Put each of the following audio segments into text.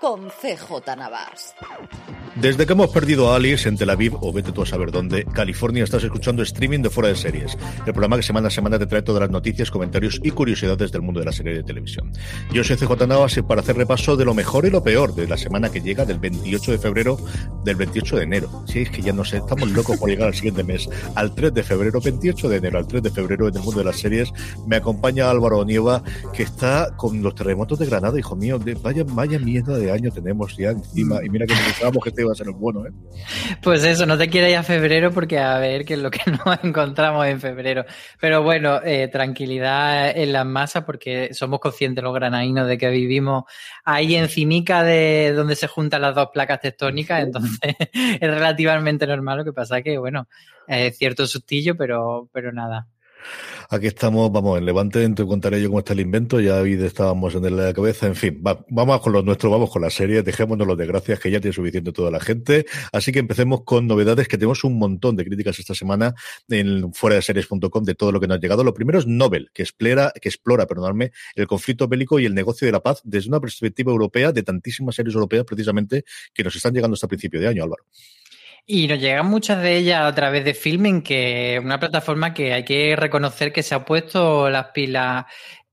con CJ Navas. Desde que hemos perdido a Alice en Tel Aviv, o vete tú a saber dónde, California, estás escuchando streaming de Fuera de Series, el programa que semana a semana te trae todas las noticias, comentarios y curiosidades del mundo de la serie de televisión. Yo soy CJ Navas y para hacer repaso de lo mejor y lo peor de la semana que llega del 28 de febrero del 28 de enero. Si es que ya no sé, estamos locos por llegar al siguiente mes, al 3 de febrero, 28 de enero, al 3 de febrero en el mundo de las series, me acompaña Álvaro Onieva, que está con los terremotos de Granada, hijo mío, de, vaya, vaya mierda de año tenemos ya encima, y mira que pensábamos que este iba a ser el bueno, ¿eh? Pues eso, no te quieres ir a febrero porque a ver qué es lo que nos encontramos en febrero. Pero bueno, eh, tranquilidad en las masas porque somos conscientes los granadinos de que vivimos ahí encimica de donde se juntan las dos placas tectónicas, entonces es relativamente normal. Lo que pasa que, bueno, es cierto sustillo, pero, pero nada. Aquí estamos, vamos, en Levante, te contaré yo cómo está el invento, ya estábamos en la cabeza, en fin, vamos con lo nuestro, vamos con la serie, dejémonos los desgracias que ya tiene suficiente toda la gente, así que empecemos con novedades que tenemos un montón de críticas esta semana en fuera de series.com de todo lo que nos ha llegado. Lo primero es Nobel, que explora, que explora, perdonadme, el conflicto bélico y el negocio de la paz desde una perspectiva europea de tantísimas series europeas precisamente que nos están llegando hasta principio de año, Álvaro. Y nos llegan muchas de ellas a través de Filming, que es una plataforma que hay que reconocer que se ha puesto las pilas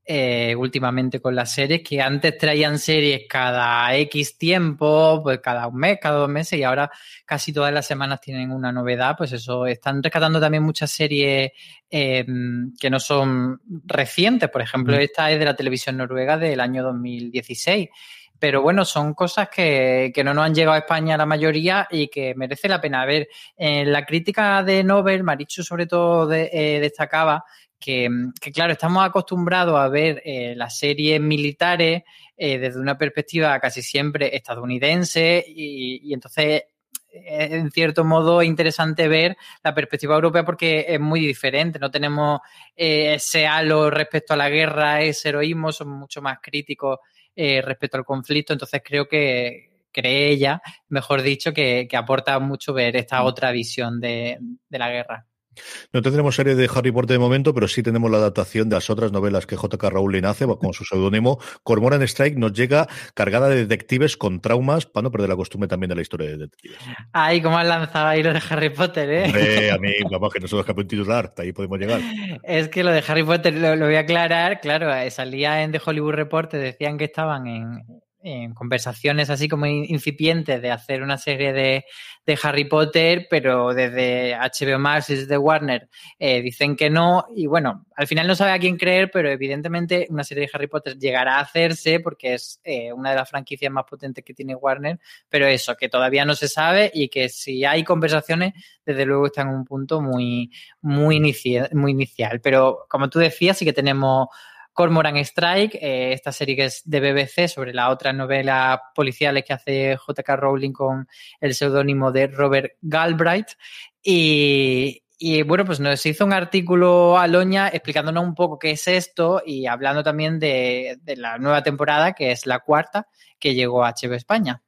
eh, últimamente con las series, que antes traían series cada X tiempo, pues cada un mes, cada dos meses, y ahora casi todas las semanas tienen una novedad. Pues eso, están rescatando también muchas series eh, que no son recientes. Por ejemplo, esta es de la televisión noruega del año 2016 pero bueno, son cosas que, no nos han llegado a España la mayoría y que merece la pena ver. En la crítica de Nobel, Marichu sobre todo eh, destacaba que, claro, estamos acostumbrados a ver eh, las series militares eh, desde una perspectiva casi siempre estadounidense y, y entonces en cierto modo es interesante ver la perspectiva europea porque es muy diferente. No tenemos ese halo respecto a la guerra, ese heroísmo, somos mucho más críticos eh, respecto al conflicto. Entonces creo que cree ella, mejor dicho, que, aporta mucho ver esta mm. otra visión de, la guerra. No tendremos serie de Harry Potter de momento, pero sí tenemos la adaptación de las otras novelas que J.K. Rowling hace con su seudónimo. Cormoran Strike nos llega cargada de detectives con traumas para no perder la costumbre también de la historia de detectives. Ay, cómo has lanzado ahí lo de Harry Potter, ¿eh? a mí, vamos, que no capaces de titular, ahí podemos llegar. Es que lo de Harry Potter lo, voy a aclarar, claro, eh, salía en The Hollywood Report, decían que estaban en, en conversaciones así como incipientes de hacer una serie de, de Harry Potter, pero desde HBO Max y desde Warner eh, dicen que no. Y bueno, al final no sabe a quién creer, pero evidentemente una serie de Harry Potter llegará a hacerse porque es eh, una de las franquicias más potentes que tiene Warner. Pero eso, que todavía no se sabe y que si hay conversaciones, desde luego está en un punto muy, muy, muy inicial. Pero como tú decías, sí que tenemos Cormoran Strike, eh, esta serie que es de BBC sobre la otra novela policiales que hace J.K. Rowling con el seudónimo de Robert Galbraith. Y, y bueno, pues nos hizo un artículo a Loña explicándonos un poco qué es esto y hablando también de, de la nueva temporada, que es la cuarta, que llegó a HBO España.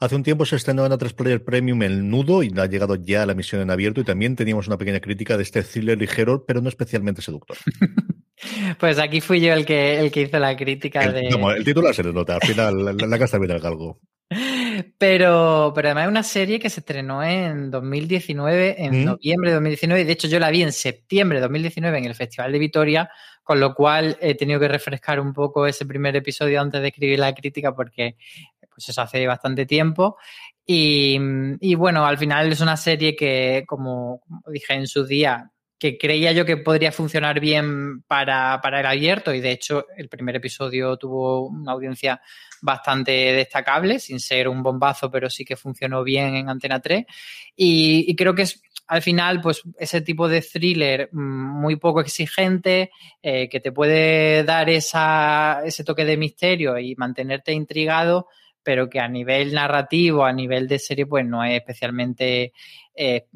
Hace un tiempo se estrenó en A3 Player Premium El Nudo y ha llegado ya a la misión en abierto y también teníamos una pequeña crítica de este thriller ligero, pero no especialmente seductor. pues aquí fui yo el que, el que hizo la crítica el, de... No, el título se nota, al final la, la, la gasta bien el galgo. Pero, pero además es una serie que se estrenó en 2019, en ¿Mm? noviembre de 2019, de hecho yo la vi en septiembre de 2019 en el Festival de Vitoria, con lo cual he tenido que refrescar un poco ese primer episodio antes de escribir la crítica porque pues eso hace bastante tiempo. Y, y bueno, al final es una serie que, como dije en su día, que creía yo que podría funcionar bien para, para, el abierto y de hecho el primer episodio tuvo una audiencia bastante destacable, sin ser un bombazo, pero sí que funcionó bien en Antena 3 y, creo que es al final, pues ese tipo de thriller muy poco exigente, eh, que te puede dar esa, ese toque de misterio y mantenerte intrigado, pero que a nivel narrativo, a nivel de serie, pues no es especialmente, eh,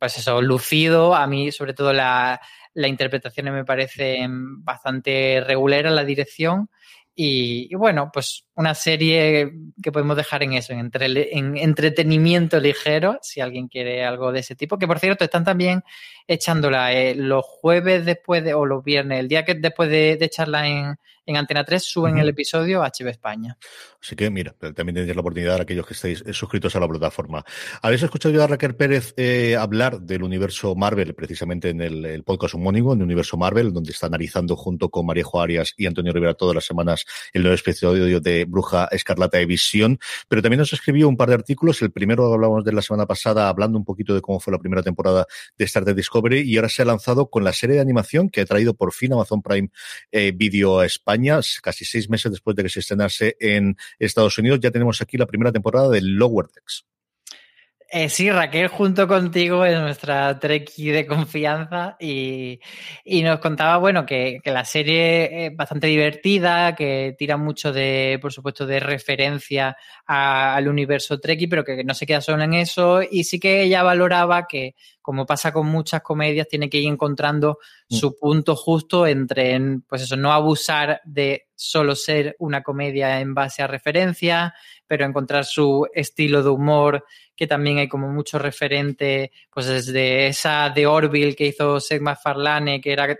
pues eso, lucido. A mí, sobre todo, la, la interpretación me parece bastante regular, la dirección. Y, y, bueno, pues una serie que podemos dejar en eso, en, entre, en, entretenimiento ligero, si alguien quiere algo de ese tipo. Que por cierto, están también echándola eh, los jueves después de, o los viernes, el día que después de, de echarla en, en, Antena 3, suben uh -huh. el episodio a HB España. Así que mira, también tenéis la oportunidad a aquellos que estéis suscritos a la plataforma. Habéis escuchado yo a Raquel Pérez eh, hablar del universo Marvel, precisamente en el, el podcast homónimo, en el universo Marvel, donde está analizando junto con Maríajo Arias y Antonio Rivera todas las semanas el nuevo episodio de Bruja Escarlata de Visión, pero también nos escribió un par de artículos. El primero hablábamos de la semana pasada, hablando un poquito de cómo fue la primera temporada de Star Trek Discovery, y ahora se ha lanzado con la serie de animación que ha traído por fin Amazon Prime eh, Video a España, casi seis meses después de que se estrenase en Estados Unidos. Ya tenemos aquí la primera temporada de Lower Decks. Eh, sí, Raquel, junto contigo es nuestra treki de confianza y, y nos contaba, bueno, que, que, la serie es bastante divertida, que tira mucho de, por supuesto, de referencia a, al universo treki, pero que no se queda solo en eso y sí que ella valoraba que, como pasa con muchas comedias, tiene que ir encontrando mm. su punto justo entre, pues eso, no abusar de solo ser una comedia en base a referencia, pero encontrar su estilo de humor, que también hay como mucho referente, pues desde esa de Orville que hizo Seth MacFarlane, que era,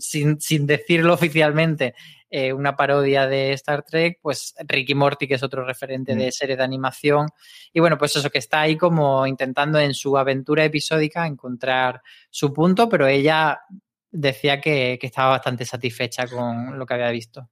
sin, sin decirlo oficialmente, eh, una parodia de Star Trek, pues Ricky Morty, que es otro referente mm. de serie de animación. Y bueno, pues eso, que está ahí como intentando en su aventura episódica encontrar su punto, pero ella decía que, que estaba bastante satisfecha con lo que había visto.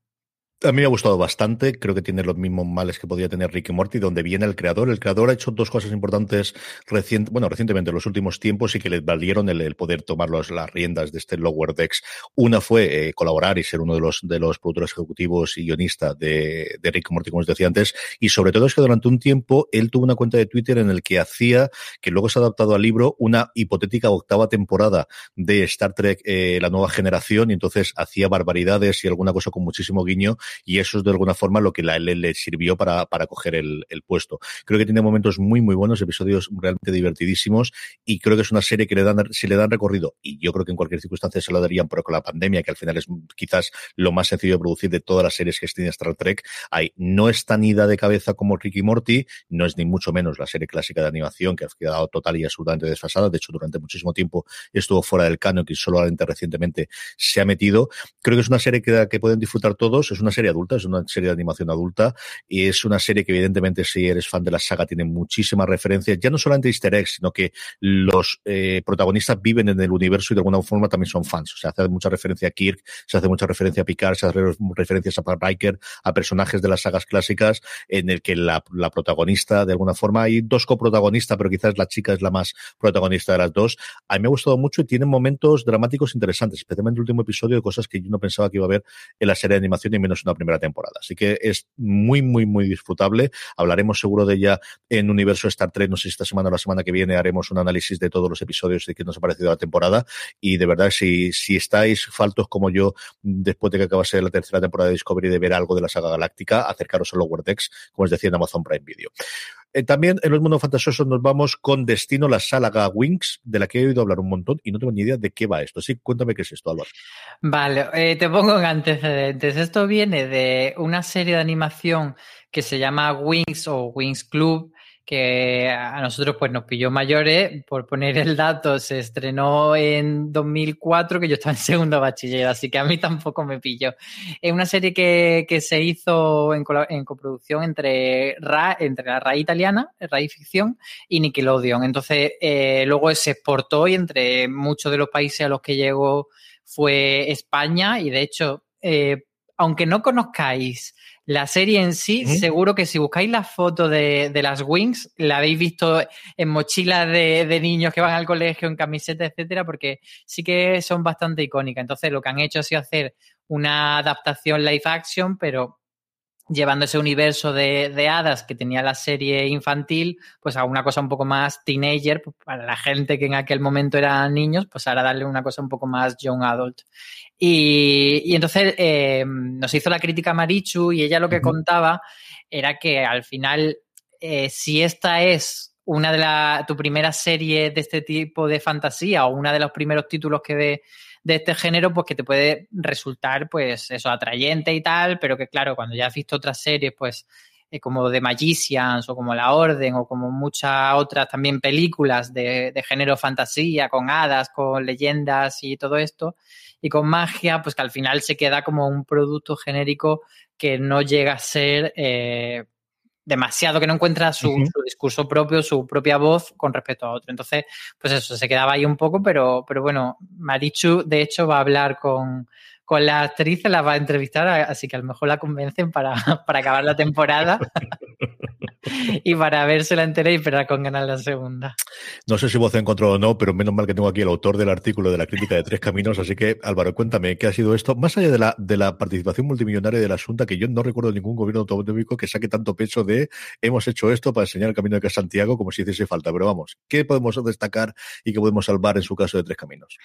A mí me ha gustado bastante, creo que tiene los mismos males que podía tener Ricky Morty, donde viene el creador. El creador ha hecho dos cosas importantes recient, bueno, recientemente, en los últimos tiempos, y que le valieron el, poder tomar las riendas de este Lower Decks. Una fue eh, colaborar y ser uno de los, de los productores ejecutivos y guionista de, de Ricky Morty, como os decía antes, y sobre todo es que durante un tiempo él tuvo una cuenta de Twitter en el que hacía, que luego se ha adaptado al libro, una hipotética octava temporada de Star Trek, eh, la nueva generación, y entonces hacía barbaridades y alguna cosa con muchísimo guiño, y eso es de alguna forma lo que la L le sirvió para, para coger el, el, puesto. Creo que tiene momentos muy, muy buenos, episodios realmente divertidísimos y creo que es una serie que le dan, si le dan recorrido, y yo creo que en cualquier circunstancia se lo darían, pero con la pandemia, que al final es quizás lo más sencillo de producir de todas las series que tiene Star Trek, hay, no es tan ida de cabeza como Ricky Morty, no es ni mucho menos la serie clásica de animación que ha quedado total y absolutamente desfasada, de hecho durante muchísimo tiempo estuvo fuera del canon y solamente recientemente se ha metido. Creo que es una serie que, que pueden disfrutar todos, es una serie adulta, es una serie de animación adulta y es una serie que evidentemente si eres fan de la saga tiene muchísimas referencias, ya no solamente easter eggs, sino que los eh, protagonistas viven en el universo y de alguna forma también son fans. O sea, hace mucha referencia a Kirk, se hace mucha referencia a Picard, se hace referencias a Pat Riker, a personajes de las sagas clásicas en el que la, la protagonista de alguna forma hay dos coprotagonistas, pero quizás la chica es la más protagonista de las dos. A mí me ha gustado mucho y tiene momentos dramáticos interesantes, especialmente el último episodio de cosas que yo no pensaba que iba a haber en la serie de animación y menos una primera temporada. Así que es muy, muy, muy disfrutable. Hablaremos seguro de ella en Universo Star Trek. No sé si esta semana o la semana que viene haremos un análisis de todos los episodios de qué nos ha parecido la temporada. Y de verdad, si, si estáis faltos como yo, después de que acabase la tercera temporada de Discovery, de ver algo de la saga galáctica, acercaros a Lower Decks, como os decía en Amazon Prime Video. Eh, también en los mundos fantasiosos nos vamos con destino la saga Wings, de la que he oído hablar un montón y no tengo ni idea de qué va esto. Sí, cuéntame qué es esto, Álvaro. Vale, eh, te pongo en antecedentes. Esto viene de una serie de animación que se llama Wings o Wings Club, que a nosotros pues nos pilló mayores, por poner el dato, se estrenó en 2004, que yo estaba en segundo bachiller, así que a mí tampoco me pilló. Es una serie que, que se hizo en, coproducción entre, entre la RAI italiana, RAI Ficción, y Nickelodeon. Entonces, eh, luego se exportó y entre muchos de los países a los que llegó fue España, y de hecho, eh, aunque no conozcáis la serie en sí, seguro que si buscáis la foto de, de, las Wings, la habéis visto en mochilas de, de, niños que van al colegio, en camisetas, etcétera, porque sí que son bastante icónicas. Entonces, lo que han hecho ha sido hacer una adaptación live action, pero llevando ese universo de, de, hadas que tenía la serie infantil, pues a una cosa un poco más teenager, pues para la gente que en aquel momento eran niños, pues ahora darle una cosa un poco más young adult. Y, y entonces eh, nos hizo la crítica Marichu y ella lo que uh -huh. contaba era que al final, eh, si esta es una de la, tu primera serie de este tipo de fantasía o una de los primeros títulos que ve de este género, pues que te puede resultar, pues, eso, atrayente y tal, pero que claro, cuando ya has visto otras series, pues, eh, como The Magicians o como La Orden o como muchas otras también películas de, de, género fantasía, con hadas, con leyendas y todo esto, y con magia, pues que al final se queda como un producto genérico que no llega a ser eh, demasiado, que no encuentra su, uh -huh. su, discurso propio, su propia voz con respecto a otro. Entonces, pues eso, se quedaba ahí un poco, pero, pero bueno, Marichu, de hecho, va a hablar con, con la actriz, la va a entrevistar, así que a lo mejor la convencen para, para acabar la temporada. y para vérsela entera y esperar con ganas la segunda. No sé si vos encontró o no, pero menos mal que tengo aquí el autor del artículo de la crítica de Tres Caminos, así que Álvaro, cuéntame qué ha sido esto, más allá de la, de la participación multimillonaria del asunto, que yo no recuerdo ningún gobierno autonómico que saque tanto peso de hemos hecho esto para enseñar el camino de Santiago como si hiciese falta, pero vamos, ¿qué podemos destacar y qué podemos salvar en su caso de Tres Caminos?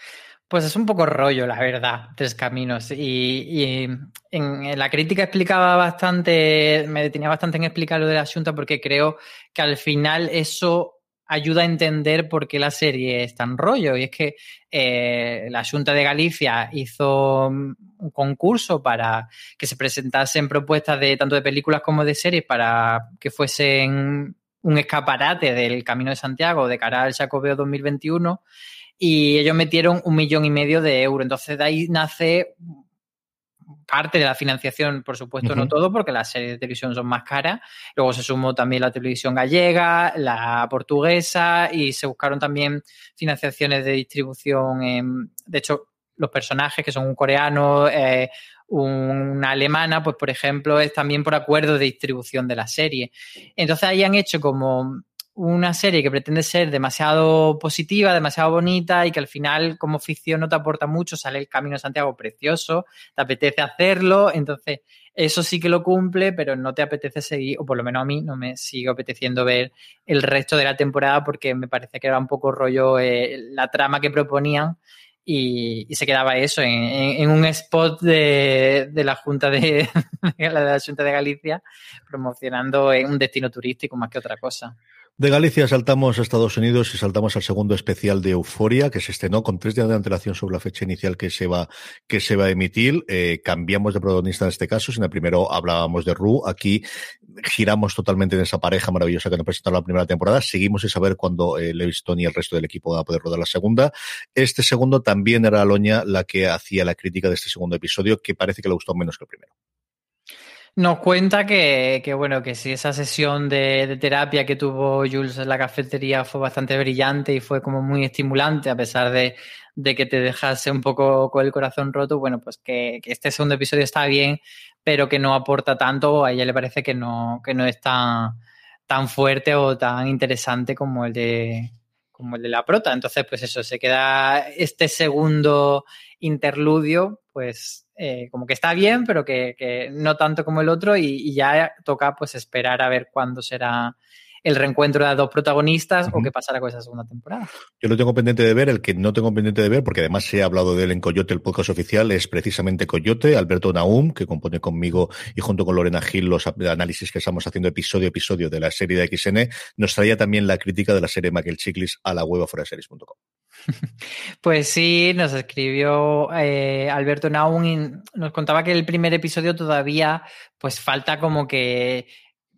Pues es un poco rollo, la verdad, Tres Caminos. Y, y en, en, la crítica explicaba bastante, me detenía bastante en explicar lo del asunto porque creo que al final eso ayuda a entender por qué la serie es tan rollo. Y es que eh, la Junta de Galicia hizo un concurso para que se presentasen propuestas de tanto de películas como de series para que fuesen un escaparate del Camino de Santiago de cara al Jacobeo 2021 y ellos metieron un millón y medio de euros. Entonces de ahí nace parte de la financiación, por supuesto, uh -huh. no todo, porque las series de televisión son más caras. Luego se sumó también la televisión gallega, la portuguesa y se buscaron también financiaciones de distribución. En, de hecho, los personajes que son un coreano, eh, una alemana, pues por ejemplo, es también por acuerdo de distribución de la serie. Entonces ahí han hecho como una serie que pretende ser demasiado positiva, demasiado bonita y que al final como ficción no te aporta mucho, sale el Camino de Santiago precioso, te apetece hacerlo, entonces eso sí que lo cumple, pero no te apetece seguir, o por lo menos a mí no me sigue apeteciendo ver el resto de la temporada porque me parece que era un poco rollo eh, la trama que proponían y, y, se quedaba eso en, en, en un spot de, la Junta de, de la Junta de Galicia promocionando un destino turístico más que otra cosa. De Galicia saltamos a Estados Unidos y saltamos al segundo especial de Euforia, que se estrenó con tres días de antelación sobre la fecha inicial que se va, que se va a emitir. Eh, cambiamos de protagonista en este caso. En el primero hablábamos de Ru. Aquí giramos totalmente en esa pareja maravillosa que nos presentaron la primera temporada. Seguimos sin saber cuándo eh, y el resto del equipo van a poder rodar la segunda. Este segundo también era Aloña la que hacía la crítica de este segundo episodio, que parece que le gustó menos que el primero. Nos cuenta que, que, bueno, que si esa sesión de, terapia que tuvo Jules en la cafetería fue bastante brillante y fue como muy estimulante, a pesar de, que te dejase un poco con el corazón roto, bueno, pues que, que, este segundo episodio está bien, pero que no aporta tanto, a ella le parece que no, que no es tan, tan fuerte o tan interesante como el de como el de la prota. Entonces, pues eso, se queda este segundo interludio, pues eh, como que está bien, pero que, no tanto como el otro y, y, ya toca pues esperar a ver cuándo será el reencuentro de las dos protagonistas o qué pasará con esa segunda temporada. Yo lo tengo pendiente de ver, el que no tengo pendiente de ver, porque además se ha hablado de él en Coyote, el podcast oficial, es precisamente Coyote, Alberto Naum, que compone conmigo y junto con Lorena Gil los análisis que estamos haciendo episodio a episodio de la serie de XN, nos traía también la crítica de la serie Michael Chiklis a la web aforaseries.com. Pues sí, nos escribió eh, Alberto Naum y nos contaba que el primer episodio todavía pues falta como que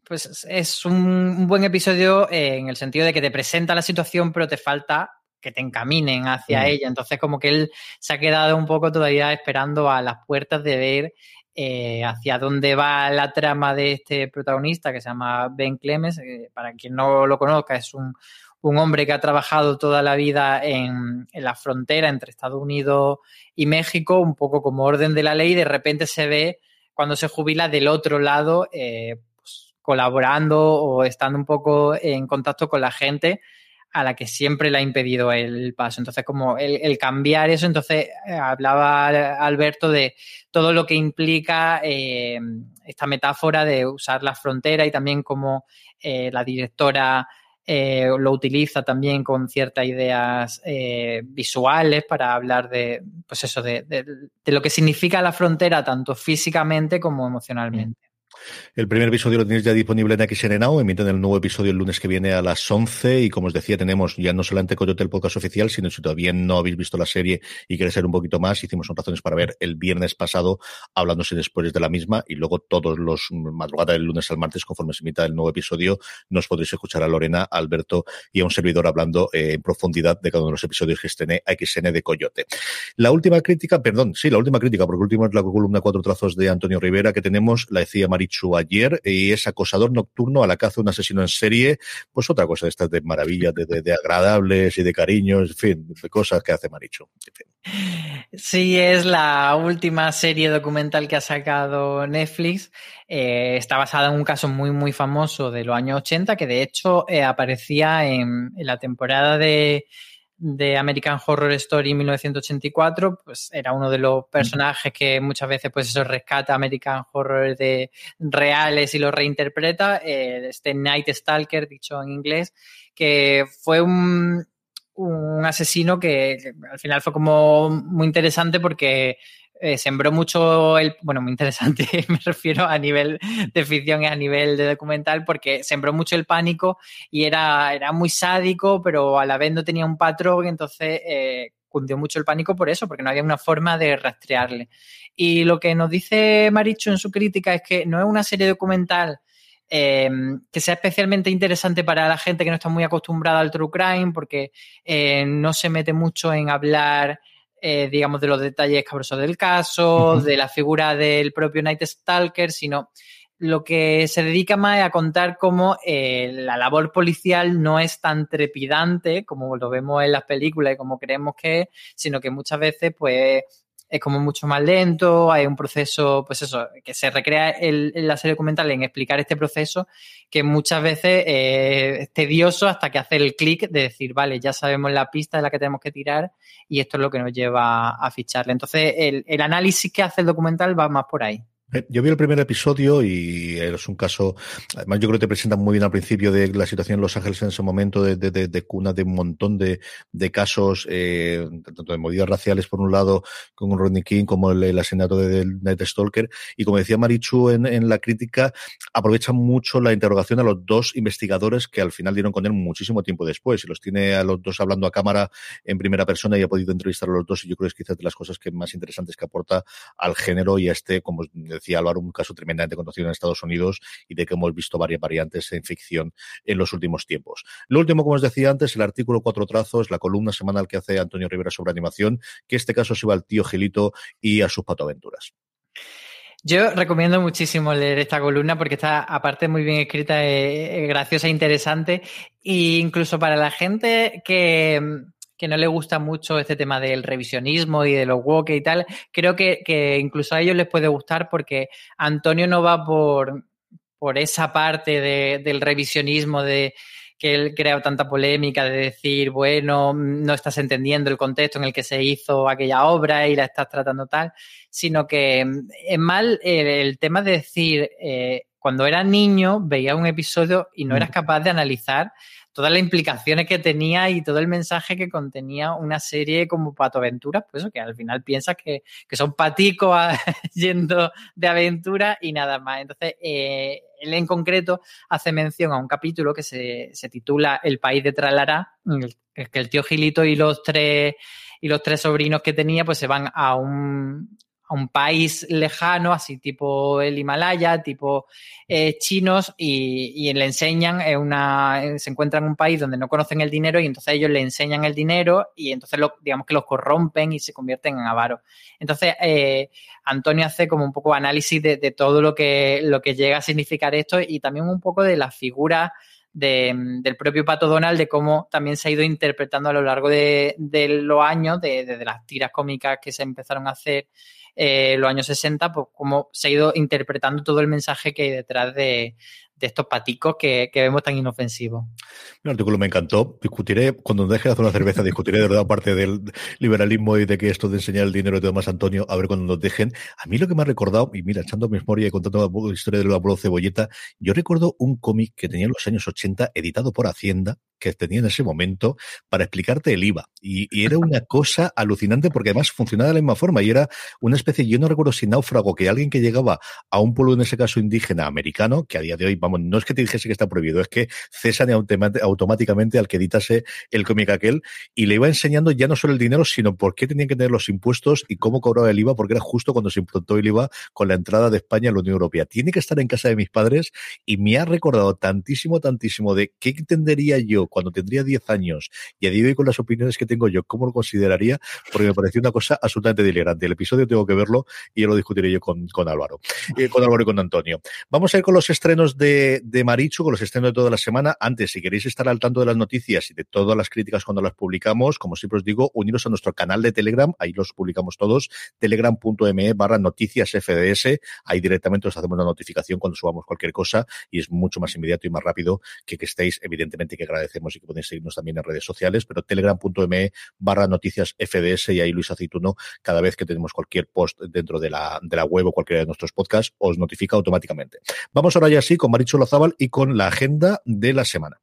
pues es un, buen episodio en el sentido de que te presenta la situación, pero te falta que te encaminen hacia mm. ella. Entonces, como que él se ha quedado un poco todavía esperando a las puertas de ver eh, hacia dónde va la trama de este protagonista que se llama Ben Clemens. para quien no lo conozca, es un, hombre que ha trabajado toda la vida en, la frontera entre Estados Unidos y México, un poco como orden de la ley, de repente se ve cuando se jubila del otro lado. Eh, colaborando o estando un poco en contacto con la gente a la que siempre le ha impedido el paso. Entonces, como el, cambiar eso, entonces eh, hablaba Alberto de todo lo que implica eh, esta metáfora de usar la frontera y también como la directora lo utiliza también con ciertas ideas visuales para hablar de, pues eso, de, de, lo que significa la frontera tanto físicamente como emocionalmente. El primer episodio lo tenéis ya disponible en XN Now, emiten el nuevo episodio el lunes que viene a las 11 y como os decía tenemos ya no solamente Coyote el podcast oficial, sino si todavía no habéis visto la serie y queréis ser un poquito más, hicimos un razones para ver el viernes pasado hablándose después de la misma y luego todos los madrugadas del lunes al martes conforme se emita el nuevo episodio nos podréis escuchar a Lorena, a Alberto y a un servidor hablando eh, en profundidad de cada uno de los episodios que estén XN de Coyote. La última crítica, perdón, sí, la última crítica, porque última es la columna cuatro trazos de Antonio Rivera que tenemos, la decía Marichu ayer y es acosador nocturno a la caza de un asesino en serie, pues otra cosa de estas de maravillas, de, agradables y de cariños, en fin, de cosas que hace Marichu. Sí, es la última serie documental que ha sacado Netflix. Eh, está basada en un caso muy, muy famoso de los años 80, que de hecho eh, aparecía en la temporada de de American Horror Story 1984, pues era uno de los personajes que muchas veces pues eso rescata American Horror de reales y lo reinterpreta, eh, este Night Stalker, dicho en inglés, que fue un, un asesino que, al final fue como muy interesante porque eh, sembró mucho el, bueno, muy interesante, me refiero a nivel de ficción y a nivel de documental, porque sembró mucho el pánico y era, era muy sádico, pero a la vez no tenía un patrón, entonces eh, cundió mucho el pánico por eso, porque no había una forma de rastrearle. Y lo que nos dice Maricho en su crítica es que no es una serie documental em, que sea especialmente interesante para la gente que no está muy acostumbrada al true crime, porque eh, no se mete mucho en hablar eh, digamos, de los detalles cabrosos del caso, de la figura del propio Night Stalker, sino lo que se dedica más a contar cómo eh, la labor policial no es tan trepidante como lo vemos en las películas y como creemos que es, sino que muchas veces, pues, es como mucho más lento, hay un proceso, pues eso, que se recrea en la serie documental en explicar este proceso que muchas veces eh, es tedioso hasta que hace el clic de decir, vale, ya sabemos la pista de la que tenemos que tirar y esto es lo que nos lleva a ficharle. Entonces, el análisis que hace el documental va más por ahí. Eh, yo vi el primer episodio y es un caso, además yo creo que te presentan muy bien al principio de la situación en Los Ángeles en ese momento, de, de, de, cuna de un montón de, casos, eh, tanto de movidas raciales por un lado, con Rodney King, como el, asesinato de, Night Stalker. Y como decía Marichu en, en la crítica, aprovecha mucho la interrogación a los dos investigadores que al final dieron con él muchísimo tiempo después. Y los tiene a los dos hablando a cámara en primera persona y ha podido entrevistar a los dos. Y yo creo que es quizás de las cosas que más interesantes que aporta al género y a este, como Álvaro, un caso tremendamente conocido en Estados Unidos y de que hemos visto varias variantes en ficción en los últimos tiempos. Lo último, como os decía antes, el artículo Cuatro Trazos, la columna semanal que hace Antonio Rivera sobre animación, que este caso se va al tío Gilito y a sus patoaventuras. Yo recomiendo muchísimo leer esta columna porque está, aparte, muy bien escrita, graciosa, e interesante. E incluso para la gente que, que no le gusta mucho este tema del revisionismo y de los woke y tal, creo que, incluso a ellos les puede gustar porque Antonio no va por, por esa parte del revisionismo de que él crea tanta polémica de decir, bueno, no estás entendiendo el contexto en el que se hizo aquella obra y la estás tratando tal, sino que mm, es mal el, tema de decir, eh, cuando eras niño veías un episodio y no eras mm. capaz de analizar todas las implicaciones que tenía y todo el mensaje que contenía una serie como Pato Aventuras, pues eso, que al final piensas que, son paticos yendo de aventura y nada más. Entonces, eh, él en concreto hace mención a un capítulo que se, se titula El país de Tralará, que el tío Gilito y los tres y los tres sobrinos que tenía pues se van a un, un país lejano, así tipo el Himalaya, tipo eh, chinos, y, le enseñan, una, se encuentran en un país donde no conocen el dinero y entonces ellos le enseñan el dinero y entonces digamos que los corrompen y se convierten en avaros. Entonces, eh, Antonio hace como un poco análisis de, todo lo que, lo que llega a significar esto y también un poco de la figura del propio Pato Donald, de cómo también se ha ido interpretando a lo largo de, los años, desde de, las tiras cómicas que se empezaron a hacer eh, los años 60, pues cómo se ha ido interpretando todo el mensaje que hay detrás de, estos paticos que, vemos tan inofensivos. El artículo me encantó. Discutiré, cuando deje de hacer una cerveza, discutiré de verdad parte del liberalismo y de que esto de enseñar el dinero y todo más, Antonio, a ver cuando nos dejen. A mí lo que me ha recordado, y mira, echando memoria y contando la historia de la abuelo Cebolleta, yo recuerdo un cómic que tenía en los años 80, editado por Hacienda, que tenía en ese momento para explicarte el IVA. Y, era una cosa alucinante porque además funcionaba de la misma forma y era una especie, yo no recuerdo si náufrago, que alguien que llegaba a un pueblo, en ese caso indígena americano, que a día de hoy, vamos, no es que te dijese que está prohibido, es que cesan automáticamente al que editase el cómic aquel y le iba enseñando ya no solo el dinero, sino por qué tenían que tener los impuestos y cómo cobraba el IVA, porque era justo cuando se implantó el IVA con la entrada de España a la Unión Europea. Tiene que estar en casa de mis padres y me ha recordado tantísimo, tantísimo de qué entendería yo cuando tendría 10 años y a día de hoy con las opiniones que tengo yo, ¿cómo lo consideraría? Porque me pareció una cosa absolutamente delirante. El episodio tengo que verlo y ya lo discutiré yo con, con Álvaro, eh, con Álvaro y con Antonio. Vamos a ir con los estrenos de, de Marichu, con los estrenos de toda la semana. Antes, si queréis estar al tanto de las noticias y de todas las críticas cuando las publicamos, como siempre os digo, uniros a nuestro canal de Telegram, ahí los publicamos todos, telegram.me barra noticias FDS, ahí directamente os hacemos la notificación cuando subamos cualquier cosa y es mucho más inmediato y más rápido que estéis, evidentemente que agradecemos y que podéis seguirnos también en redes sociales, pero telegram.me barra noticias FDS y ahí Luis Aceituno, cada vez que tenemos cualquier post dentro de la, de la web o cualquiera de nuestros podcasts, os notifica automáticamente. Vamos ahora ya sí con Maricho Lozábal y con la agenda de la semana.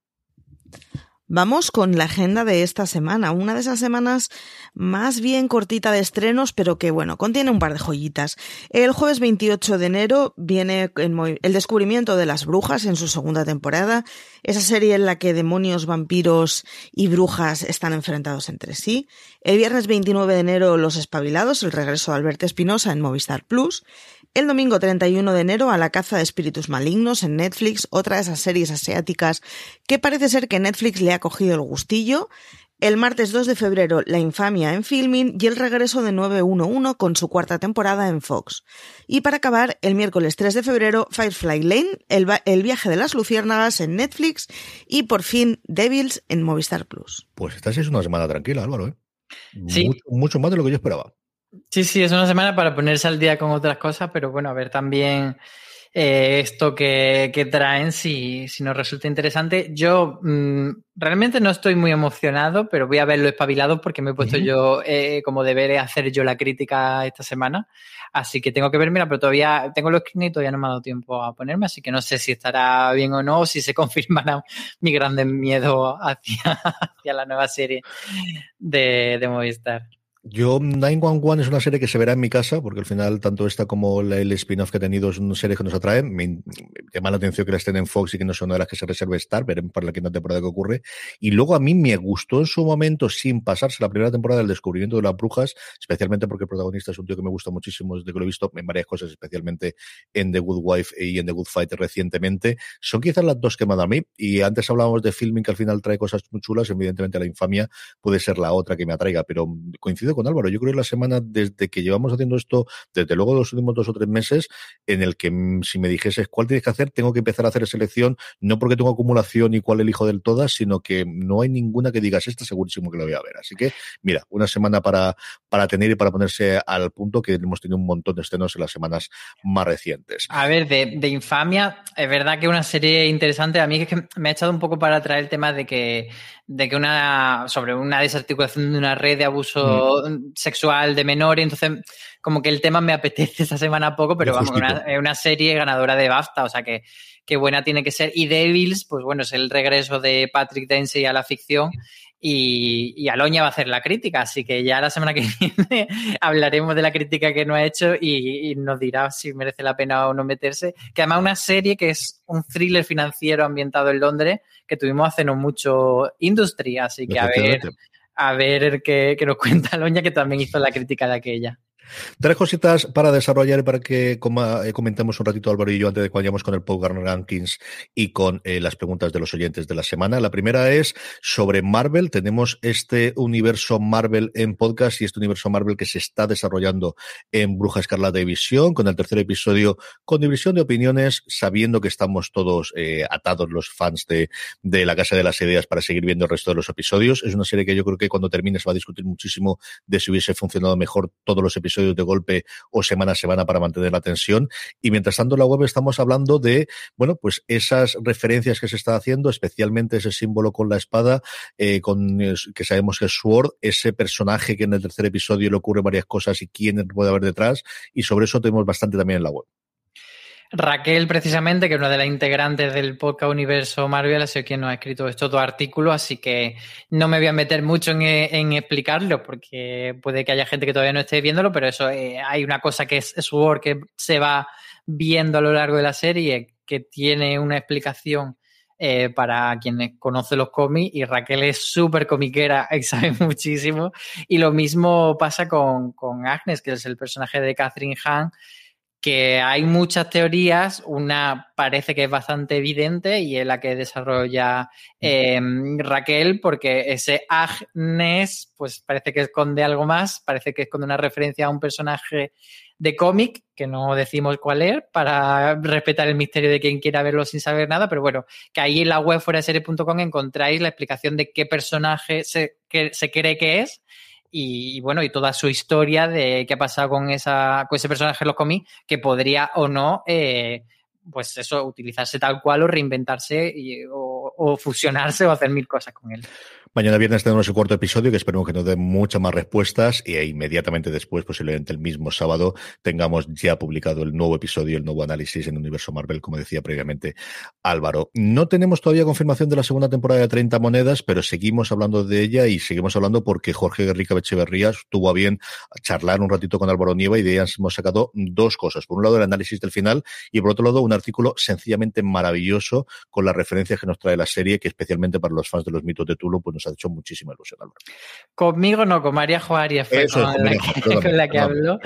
Vamos con la agenda de esta semana, una de esas semanas más bien cortita de estrenos, pero que bueno, contiene un par de joyitas. El jueves 28 de enero viene El descubrimiento de las brujas en su segunda temporada, esa serie en la que demonios, vampiros y brujas están enfrentados entre sí. El viernes 29 de enero Los espabilados, el regreso de Alberto Espinosa en Movistar Plus. El domingo 31 de enero a la caza de espíritus malignos en Netflix, otra de esas series asiáticas que parece ser que Netflix le ha cogido el gustillo. El martes 2 de febrero, La infamia en filming y el regreso de 911 con su cuarta temporada en Fox. Y para acabar, el miércoles 3 de febrero, Firefly Lane, el, viaje de las luciérnagas en Netflix y por fin Devils en Movistar Plus. Pues esta sí es una semana tranquila, Álvaro. ¿eh? Sí. mucho más de lo que yo esperaba. Sí, sí, es una semana para ponerse al día con otras cosas, pero bueno, a ver también eh, esto que, que, traen si, si nos resulta interesante. Yo mm, realmente no estoy muy emocionado, pero voy a verlo espabilado porque me he puesto yo eh, como deber hacer yo la crítica esta semana. Así que tengo que verme, pero todavía tengo los screen y todavía no me ha dado tiempo a ponerme, así que no sé si estará bien o no, o si se confirmará mi grande miedo hacia, hacia la nueva serie de, de Movistar. Yo, 911 es una serie que se verá en mi casa, porque al final, tanto esta como el spin-off que he tenido son series que nos atraen. Me llama la atención que la estén en Fox y que no son de las que se reserve estar, veremos para la quinta temporada que ocurre. Y luego a mí me gustó en su momento, sin pasarse la primera temporada, el descubrimiento de las brujas, especialmente porque el protagonista es un tío que me gusta muchísimo desde que lo he visto en varias cosas, especialmente en The Good Wife y en The Good Fight recientemente. Son quizás las dos que me han dado a mí. Y antes hablábamos de filming que al final trae cosas muy chulas. Evidentemente, la infamia puede ser la otra que me atraiga, pero coincido coincido con Álvaro. Yo creo que la semana desde que llevamos haciendo esto, desde luego los últimos dos o tres meses, en el que mm, si me dijese cuál tienes que hacer, tengo que empezar a hacer selección, no porque tengo acumulación y cuál elijo del todas, sino que no hay ninguna que digas esta segurísimo que lo voy a ver. Así que, mira, una semana para, para tener y para ponerse al punto que hemos tenido un montón de estrenos en las semanas más recientes. A ver, de, de infamia, es verdad que una serie interesante, a mí es que me ha echado un poco para traer el tema de que de que una sobre una desarticulación de una red de abuso sexual de menores, entonces como que el tema me apetece esta semana poco, pero vamos, es una, serie ganadora de BAFTA, o sea que, qué buena tiene que ser. Y Devils, pues bueno, es el regreso de Patrick Dempsey a la ficción y, y, Aloña va a hacer la crítica, así que ya la semana que viene hablaremos de la crítica que no ha hecho y, nos dirá si merece la pena o no meterse. Que además una serie que es un thriller financiero ambientado en Londres que tuvimos hace no mucho Industry, así que a ver, a ver qué, nos cuenta Aloña que también hizo la crítica de aquella. Tres cositas para desarrollar y para que eh, comentemos un ratito, Álvaro y yo, antes de que vayamos con el Power Rankings y con eh, las preguntas de los oyentes de la semana. La primera es sobre Marvel. Tenemos este universo Marvel en podcast y este universo Marvel que se está desarrollando en Bruja Escarlata de Visión, con el tercer episodio con división de opiniones, sabiendo que estamos todos eh, atados los fans de, de la Casa de las Ideas para seguir viendo el resto de los episodios. Es una serie que yo creo que cuando termine se va a discutir muchísimo de si hubiese funcionado mejor todos los episodios de golpe o semana a semana para mantener la tensión. Y mientras tanto en la web estamos hablando de, bueno, pues esas referencias que se está haciendo, especialmente ese símbolo con la espada, eh, con que sabemos que es Sword, ese personaje que en el tercer episodio le ocurre varias cosas y quién puede haber detrás. Y sobre eso tenemos bastante también en la web. Raquel, precisamente, que es una de las integrantes del podcast Universo Marvel, ha sido quien nos ha escrito estos dos artículos, así que no me voy a meter mucho en, explicarlo, porque puede que haya gente que todavía no esté viéndolo, pero eso eh, hay una cosa que es Sword que se va viendo a lo largo de la serie, que tiene una explicación eh, para quienes conocen los cómics, y Raquel es súper comiquera y sabe muchísimo. Y lo mismo pasa con, con Agnes, que es el personaje de Catherine Hahn, que hay muchas teorías, una parece que es bastante evidente y es la que desarrolla em, Raquel, porque ese Agnes, pues parece que esconde algo más, parece que esconde una referencia a un personaje de cómic, que no decimos cuál es, para respetar el misterio de quien quiera verlo sin saber nada, pero bueno, que ahí en la web fuera de serie.com encontráis la explicación de qué personaje se, que, se cree que es y, bueno, y toda su historia de qué ha pasado con, esa, con ese personaje en los cómics, que podría o no, eh, pues eso, utilizarse tal cual o reinventarse o, o, fusionarse o hacer mil cosas con él. Mañana viernes tenemos el cuarto episodio que esperemos que nos dé muchas más respuestas y inmediatamente después, posiblemente el mismo sábado, tengamos ya publicado el nuevo episodio, el nuevo análisis en Universo Marvel, como decía previamente Álvaro. No tenemos todavía confirmación de la segunda temporada de 30 monedas, pero seguimos hablando de ella y seguimos hablando porque Jorge Guerrica Becheverría tuvo a bien charlar un ratito con Álvaro Nieva y de ellas hemos sacado dos cosas. Por un lado, el análisis del final y por otro lado, un artículo sencillamente maravilloso con las referencias que nos trae la serie, que especialmente para los fans de los mitos de Tulo, pues nos ha hecho muchísima ilusión, Conmigo no, con María Juárez fue con, la que, habló.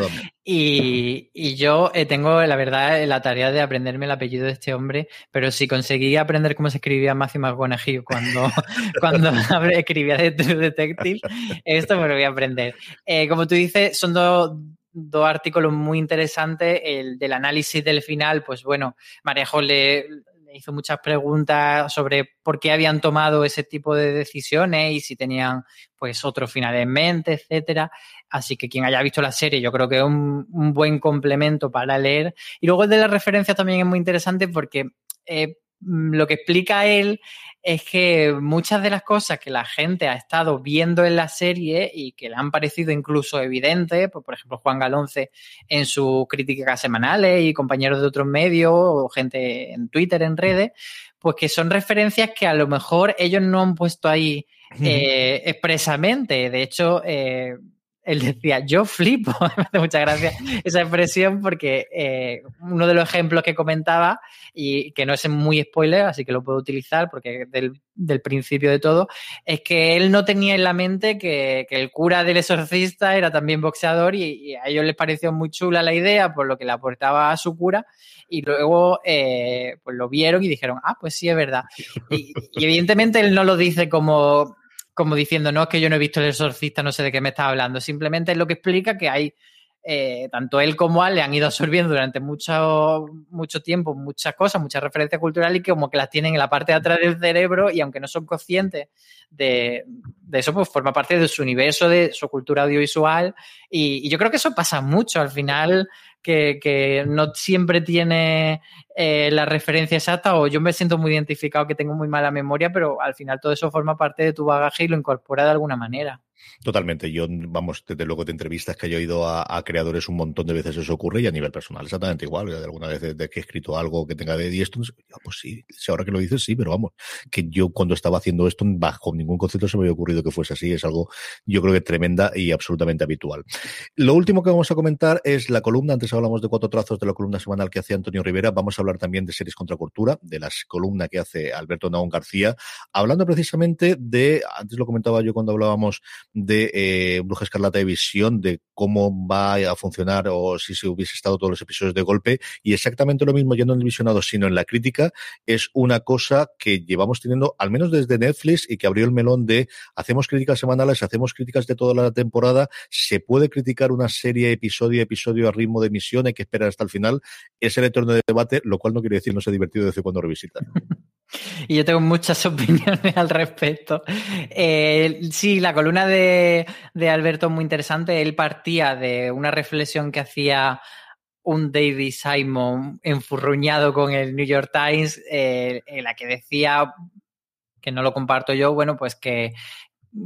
Y, y, yo eh, tengo, la verdad, la tarea de aprenderme el apellido de este hombre, pero si conseguí aprender cómo se escribía Matthew McConaughey cuando, cuando escribía de True Detective, esto me lo voy a aprender. Eh, como tú dices, son dos dos artículos muy interesantes. El del análisis del final, pues bueno, María le hizo muchas preguntas sobre por qué habían tomado ese tipo de decisiones y si tenían pues otro final en mente, etcétera. Así que quien haya visto la serie, yo creo que es un, buen complemento para leer. Y luego el de la referencia también es muy interesante porque eh, lo que explica él es que muchas de las cosas que la gente ha estado viendo en la serie y que le han parecido incluso evidentes, pues, por ejemplo Juan Galonce en sus críticas semanales y compañeros de otros medios o gente en Twitter, en redes, pues que son referencias que a lo mejor ellos no han puesto ahí eh, expresamente. De hecho, eh, él decía, yo flipo, me hace mucha gracia esa expresión porque eh, uno de los ejemplos que comentaba y que no es muy spoiler, así que lo puedo utilizar porque del, del principio de todo, es que él no tenía en la mente que, que el cura del exorcista era también boxeador y, a ellos les pareció muy chula la idea por lo que le aportaba a su cura y luego eh, pues lo vieron y dijeron, ah, pues sí es verdad. y, y evidentemente él no lo dice como como diciendo, no, es que yo no he visto el exorcista, no sé de qué me estás hablando. Simplemente es lo que explica que hay eh, tanto él como Al le han ido absorbiendo durante mucho, mucho tiempo muchas cosas, muchas referencias culturales y que como que las tienen en la parte de atrás del cerebro y aunque no son conscientes de, eso, pues forma parte de su universo, de su cultura audiovisual y, yo creo que eso pasa mucho al final. Que, no siempre tiene eh, la referencia exacta o yo me siento muy identificado que tengo muy mala memoria, pero al final todo eso forma parte de tu bagaje y lo incorpora de alguna manera. Totalmente. Yo, vamos, desde luego de entrevistas que he ido a, creadores un montón de veces eso ocurre y a nivel personal exactamente igual. De alguna vez de, que he escrito algo que tenga de esto, pues sí, ahora que lo dices, sí, pero vamos, que yo cuando estaba haciendo esto, bajo ningún concepto se me había ocurrido que fuese así. Es algo, yo creo que tremenda y absolutamente habitual. Lo último que vamos a comentar es la columna. Antes hablamos de cuatro trazos de la columna semanal que hace Antonio Rivera. Vamos a hablar también de series contra cultura, de la columna que hace Alberto Naón García, hablando precisamente de, antes lo comentaba yo cuando hablábamos de eh, Bruja Escarlata de Visión, de cómo va a funcionar o si se hubiese estado todos los episodios de golpe. Y exactamente lo mismo, ya no en el visionado, sino en la crítica, es una cosa que llevamos teniendo, al menos desde Netflix, y que abrió el melón de hacemos críticas semanales, hacemos críticas de toda la temporada, se puede criticar una serie episodio a episodio a ritmo de emisión, hay que esperar hasta el final. Es el eterno de debate, lo cual no quiere decir no sea divertido desde cuando revisitan. Y yo tengo muchas opiniones al respecto. Eh, sí, la columna de, Alberto es muy interesante. Él partía de una reflexión que hacía un David Simon enfurruñado con el New York Times, eh, en la que decía, que no lo comparto yo, bueno, pues que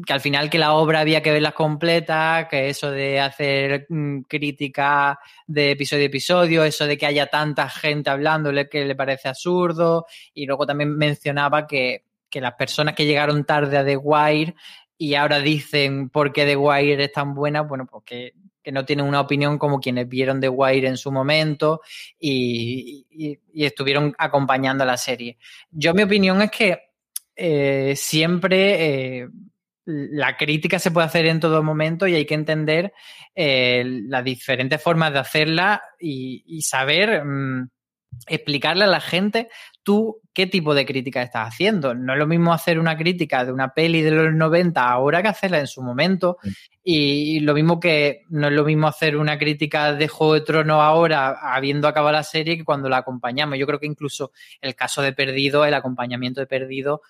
que al final que la obra había que verla completa, que eso de hacer mm, crítica de episodio a episodio, eso de que haya tanta gente hablándole que le parece absurdo, y luego también mencionaba que, las personas que llegaron tarde a The Wire y ahora dicen por qué The Wire es tan buena, bueno, porque pues que no tienen una opinión como quienes vieron The Wire en su momento y, estuvieron acompañando la serie. Yo mi opinión es que eh, siempre... Eh, la crítica se puede hacer en todo momento y hay que entender eh, las diferentes formas de hacerla y, saber mm, explicarle a la gente tú qué tipo de crítica estás haciendo. No es lo mismo hacer una crítica de una peli de los 90 ahora que hacerla en su momento. Y, lo mismo que no es lo mismo hacer una crítica de Juego de Tronos ahora, habiendo acabado la serie, que cuando la acompañamos. Yo creo que incluso el caso de Perdido, el acompañamiento de Perdido,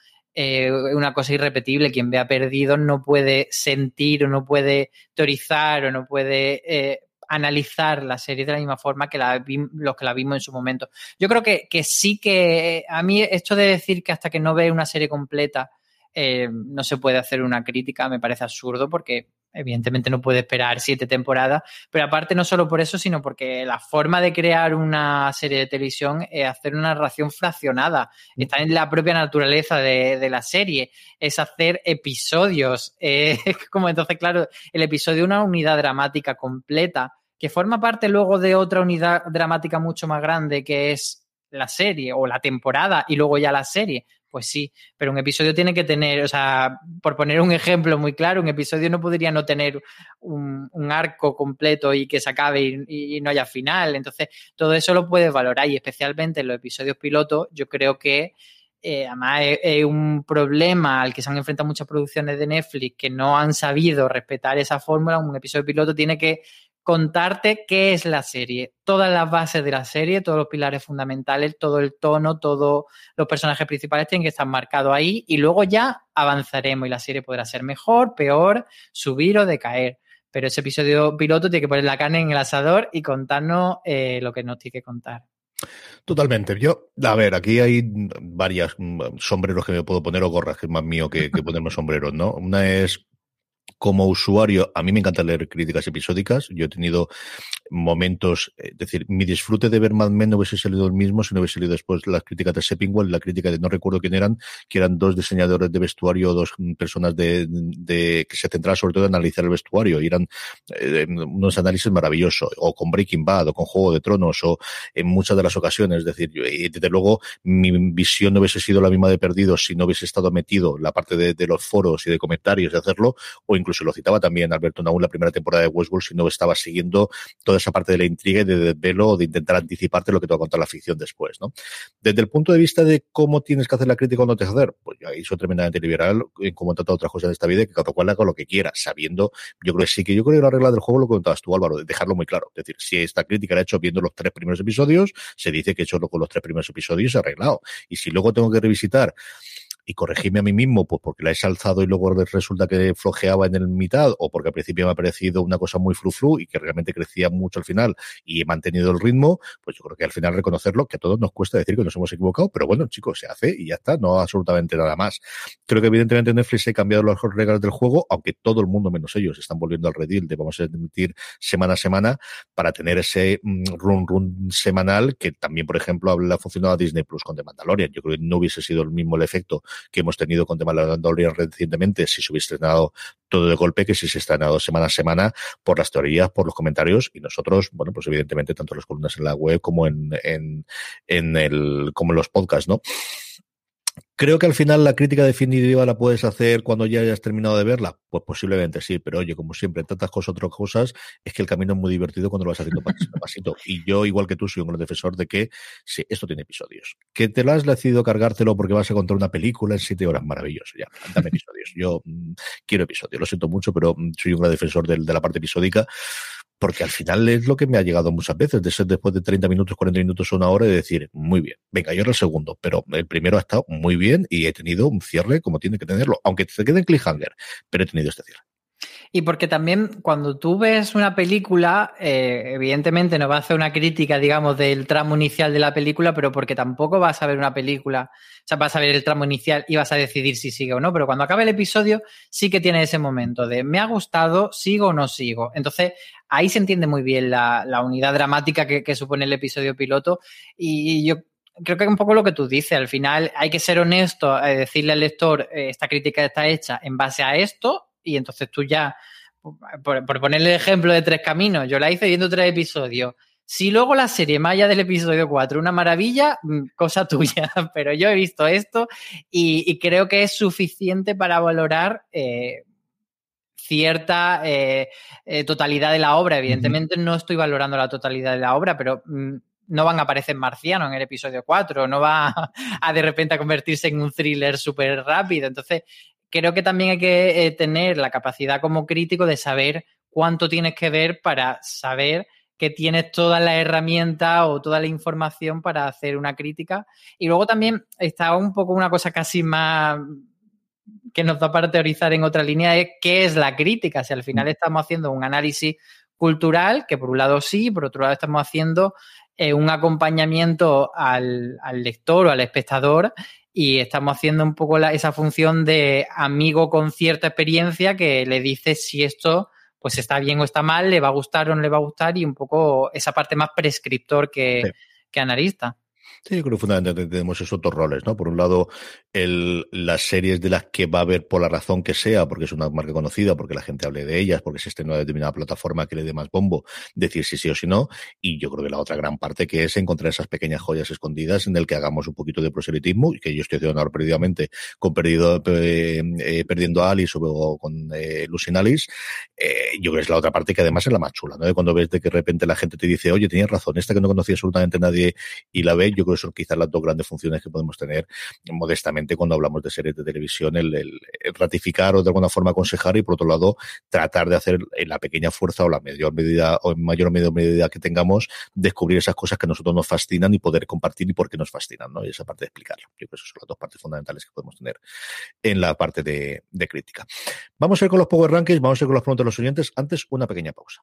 eh, una cosa irrepetible. Quien vea perdido no puede sentir o no puede teorizar o no puede eh, analizar la serie de la misma forma que la los que la vimos en su momento. Yo creo que, que sí que a mí esto de decir que hasta que no ve una serie completa eh, no se puede hacer una crítica me parece absurdo porque evidentemente no puede esperar siete temporadas, pero aparte no solo por eso, sino porque la forma de crear una serie de televisión es hacer una narración fraccionada, mm. está en la propia naturaleza de, la serie, es hacer episodios, eh, como entonces, claro, el episodio es una unidad dramática completa que forma parte luego de otra unidad dramática mucho más grande que es la serie o la temporada y luego ya la serie. Pues sí, pero un episodio tiene que tener, o sea, por poner un ejemplo muy claro, un episodio no podría no tener un, arco completo y que se acabe y, no haya final. Entonces, todo eso lo puedes valorar y especialmente en los episodios pilotos, yo creo que eh, además es, un problema al que se han enfrentado muchas producciones de Netflix que no han sabido respetar esa fórmula. Un episodio piloto tiene que contarte qué es la serie, todas las bases de la serie, todos los pilares fundamentales, todo el tono, todos los personajes principales tienen que estar marcados ahí y luego ya avanzaremos y la serie podrá ser mejor, peor, subir o decaer. Pero ese episodio piloto tiene que poner la carne en el asador y contarnos eh, lo que nos tiene que contar. Totalmente. Yo, a ver, aquí hay varias mm, sombreros que me puedo poner o gorras, que es más mío que, que ponerme sombreros, ¿no? Una es como usuario, a mí me encanta leer críticas episódicas. Yo he tenido momentos, es decir, mi disfrute de ver Mad Men no hubiese salido el mismo si no hubiese salido después las críticas de Seppingwell, la crítica de no recuerdo quién eran, que eran dos diseñadores de vestuario, dos personas de, que se centraban sobre todo en analizar el vestuario y eran eh, unos análisis maravillosos, o con Breaking Bad, o con Juego de Tronos, o en muchas de las ocasiones. Es decir, y desde luego mi visión no hubiese sido la misma de Perdidos si no hubiese estado metido la parte de, los foros y de comentarios de hacerlo, o incluso lo citaba también Alberto Naúl la primera temporada de Westworld si no estaba siguiendo toda esa parte de la intriga y de desvelo o de intentar anticiparte lo que te va a contar la ficción después, ¿no? Desde el punto de vista de cómo tienes que hacer la crítica o no te hacer, pues ahí soy tremendamente liberal en cómo he tratado otras cosas de esta vida, que cada cual haga lo que quiera, sabiendo, yo creo que sí que yo creo que la regla del juego lo contabas tú, Álvaro, de dejarlo muy claro. Es decir, si esta crítica la he hecho viendo los tres primeros episodios, se dice que he hecho con los tres primeros episodios arreglado. Y si luego tengo que revisitar y corregirme a mí mismo, pues porque la he salzado y luego resulta que flojeaba en el mitad, o porque al principio me ha parecido una cosa muy flu y que realmente crecía mucho al final y he mantenido el ritmo, pues yo creo que al final reconocerlo, que a todos nos cuesta decir que nos hemos equivocado, pero bueno, chicos, se hace y ya está, no absolutamente nada más. Creo que evidentemente Netflix ha cambiado las reglas del juego, aunque todo el mundo menos ellos están volviendo al redil de vamos a emitir semana a semana para tener ese mm, run run semanal que también, por ejemplo, ha funcionado Disney Plus con The Mandalorian. Yo creo que no hubiese sido el mismo el efecto que hemos tenido con The Mandalorian recientemente, si se hubiese estrenado todo de golpe, que si se estrenado semana a semana por las teorías, por los comentarios y nosotros, bueno, pues evidentemente tanto las columnas en la web como en, en, en el, como en los podcasts, ¿no? Creo que al final la crítica definitiva la puedes hacer cuando ya hayas terminado de verla. Pues posiblemente sí, pero oye, como siempre, tantas cosas, otras cosas, es que el camino es muy divertido cuando lo vas haciendo pasito a pasito. Y yo, igual que tú, soy un gran defensor de que sí, esto tiene episodios. Que te lo has decidido cargártelo porque vas a contar una película en siete horas, maravilloso. Ya, dame episodios. Yo mm, quiero episodios, lo siento mucho, pero mm, soy un gran defensor de, de la parte episódica porque al final es lo que me ha llegado muchas veces, de ser después de 30 minutos, 40 minutos, una hora, y decir, muy bien, venga, yo era el segundo, pero el primero ha estado muy bien y he tenido un cierre como tiene que tenerlo, aunque se quede en cliffhanger, pero he tenido este cierre. Y porque también cuando tú ves una película, eh, evidentemente no va a hacer una crítica, digamos, del tramo inicial de la película, pero porque tampoco vas a ver una película, o sea, vas a ver el tramo inicial y vas a decidir si sigue o no, pero cuando acabe el episodio sí que tiene ese momento de me ha gustado, sigo o no sigo. Entonces ahí se entiende muy bien la, unidad dramática que, supone el episodio piloto y yo creo que es un poco lo que tú dices. Al final hay que ser honesto, eh, decirle al lector, eh, esta crítica está hecha en base a esto y entonces tú ya, por, ponerle el ejemplo de Tres Caminos, yo la hice viendo tres episodios. Si luego la serie Maya del episodio 4, una maravilla, mm, cosa tuya, pero yo he visto esto y, creo que es suficiente para valorar eh, cierta eh, eh, totalidad de la obra. Evidentemente no estoy valorando la totalidad de la obra, pero mm, no van a aparecer marcianos en el episodio 4, no va a, de repente a convertirse en un thriller súper rápido. Entonces, creo que también hay que eh, tener la capacidad como crítico de saber cuánto tienes que ver para saber que tienes toda la herramienta o toda la información para hacer una crítica. Y luego también está un poco una cosa casi más que nos da para teorizar en otra línea es qué es la crítica. Si al final mm. estamos haciendo un análisis cultural, que por un lado sí, por otro lado estamos haciendo eh, un acompañamiento al, al, lector o al espectador y estamos haciendo un poco esa función de amigo con cierta experiencia que le dice si esto pues está bien o está mal, le va a gustar o no le va a gustar y un poco esa parte más prescriptor que, que analista. Sí, yo creo que fundamentalmente tenemos esos dos roles, ¿no? Por un lado, el, las series de las que va a haber por la razón que sea, porque es una marca conocida, porque la gente hable de ellas, porque en una determinada plataforma que le dé más bombo, decir si sí o si no. Y yo creo que la otra gran parte que es encontrar esas pequeñas joyas escondidas en el que hagamos un poquito de proselitismo, y que yo estoy haciendo ahora perdidamente con perdido, eh, eh, perdiendo a Alice o con eh, Lucy Alice. Eh, yo creo que es la otra parte que además es la más chula, ¿no? De cuando ves de que de repente la gente te dice, oye, tenías razón, esta que no conocía absolutamente nadie y la ve, yo creo que son quizás las dos grandes funciones que podemos tener modestamente cuando hablamos de series de televisión, el, ratificar o de alguna forma aconsejar y por otro lado tratar de hacer en la pequeña fuerza o la mayor medida o en mayor o medida que tengamos descubrir esas cosas que a nosotros nos fascinan y poder compartir y por qué nos fascinan, ¿no? Y esa parte de explicarlo. Yo creo que esas son las dos partes fundamentales que podemos tener en la parte de, de crítica. Vamos a ir con los Power Rankings, vamos a ir con las preguntas de los oyentes. Antes, una pequeña pausa.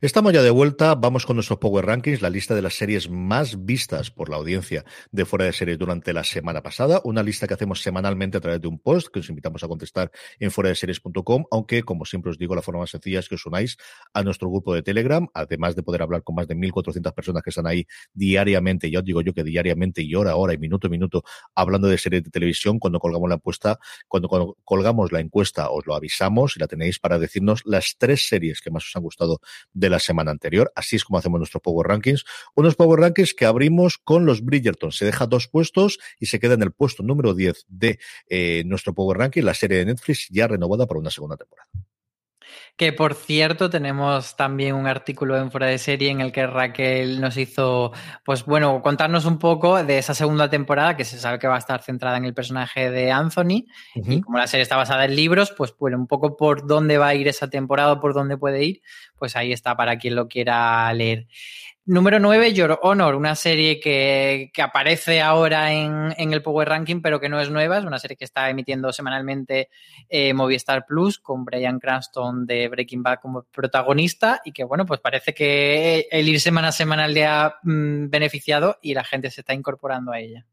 Estamos ya de vuelta, vamos con nuestros Power Rankings, la lista de las series más vistas por la audiencia de fuera de series durante la semana pasada, una lista que hacemos semanalmente a través de un post que os invitamos a contestar en fuera de series.com, aunque como siempre os digo, la forma más sencilla es que os unáis a nuestro grupo de Telegram, además de poder hablar con más de 1.400 personas que están ahí diariamente, ya os digo yo que diariamente y hora a hora y minuto a minuto hablando de series de televisión, cuando colgamos la encuesta, cuando, cuando colgamos la encuesta os lo avisamos y la tenéis para decirnos las tres series que más os han gustado de la semana anterior. Así es como hacemos nuestros Power Rankings. Unos Power Rankings que abrimos con los Bridgerton. Se deja dos puestos y se queda en el puesto número 10 de eh, nuestro Power Ranking, la serie de Netflix ya renovada para una segunda temporada. Que por cierto, tenemos también un artículo en fuera de serie en el que Raquel nos hizo, pues bueno, contarnos un poco de esa segunda temporada que se sabe que va a estar centrada en el personaje de Anthony. Uh -huh. Y como la serie está basada en libros, pues bueno, un poco por dónde va a ir esa temporada, por dónde puede ir, pues ahí está para quien lo quiera leer. Número 9, Your Honor, una serie que, que aparece ahora en, en, el Power Ranking, pero que no es nueva, es una serie que está emitiendo semanalmente eh, Movistar Plus con Brian Cranston de Breaking Bad como protagonista y que, bueno, pues parece que el ir semana a semana le ha mmm, beneficiado y la gente se está incorporando a ella.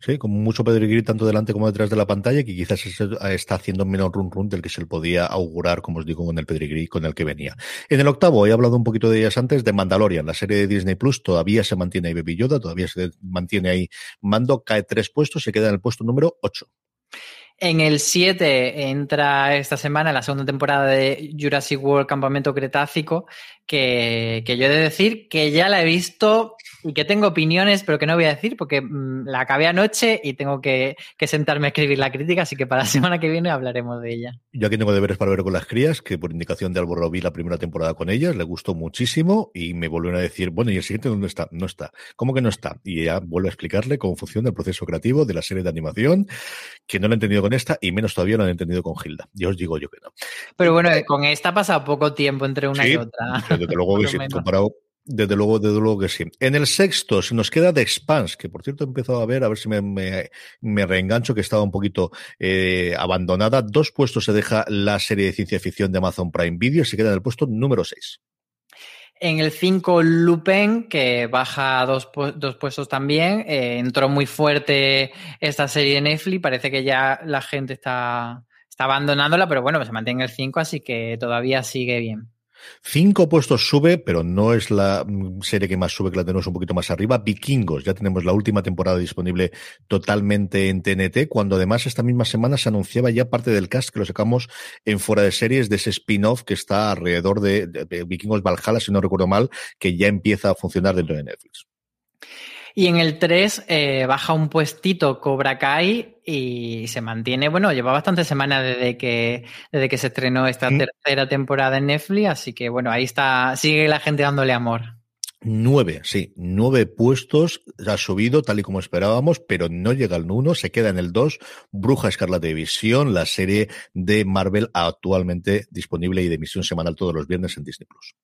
Sí, con mucho pedigrí tanto delante como detrás de la pantalla, que quizás está haciendo menos run run del que se le podía augurar, como os digo, con el pedigrí con el que venía. En el octavo, he hablado un poquito de ellas antes, de Mandalorian, la serie de Disney Plus, todavía se mantiene ahí Baby Yoda, todavía se mantiene ahí Mando, cae tres puestos, se queda en el puesto número 8. En el 7 entra esta semana la segunda temporada de Jurassic World Campamento Cretácico, que, que yo he de decir que ya la he visto y que tengo opiniones, pero que no voy a decir porque mmm, la acabé anoche y tengo que, que, sentarme a escribir la crítica, así que para la semana que viene hablaremos de ella. Yo aquí tengo deberes para ver con las crías, que por indicación de Álvaro vi la primera temporada con ellas, le gustó muchísimo y me volvieron a decir, bueno, ¿y el siguiente dónde está? No está. ¿Cómo que no está? Y ella vuelve a explicarle cómo funciona el proceso creativo de la serie de animación, que no lo he entendido con esta y menos todavía lo han entendido con Hilda. Yo os digo yo que no. Pero bueno, con esta ha pasado poco tiempo entre una sí, y otra. Desde luego sí, comparado desde luego, desde luego que sí. En el sexto se nos queda The Expanse, que por cierto he empezado a ver, a ver si me, me, me reengancho, que estaba un poquito eh, abandonada. Dos puestos se deja la serie de ciencia ficción de Amazon Prime Video y se queda en el puesto número 6. En el 5, Lupin, que baja dos, dos puestos también. Eh, entró muy fuerte esta serie de Netflix. Parece que ya la gente está, está abandonándola, pero bueno, se mantiene en el 5, así que todavía sigue bien. Cinco puestos sube, pero no es la serie que más sube, que la tenemos un poquito más arriba. Vikingos, ya tenemos la última temporada disponible totalmente en TNT, cuando además esta misma semana se anunciaba ya parte del cast que lo sacamos en fuera de series de ese spin-off que está alrededor de, de, de, Vikingos Valhalla, si no recuerdo mal, que ya empieza a funcionar dentro de Netflix. Y en el 3 eh, baja un puestito Cobra Kai y se mantiene, bueno, lleva bastantes semanas desde que, desde que se estrenó esta mm. tercera temporada en Netflix, así que bueno, ahí está, sigue la gente dándole amor. Nueve, sí, nueve puestos, ha subido tal y como esperábamos, pero no llega al uno, se queda en el dos. Bruja Escarlata de Visión, la serie de Marvel actualmente disponible y de emisión semanal todos los viernes en Disney Plus.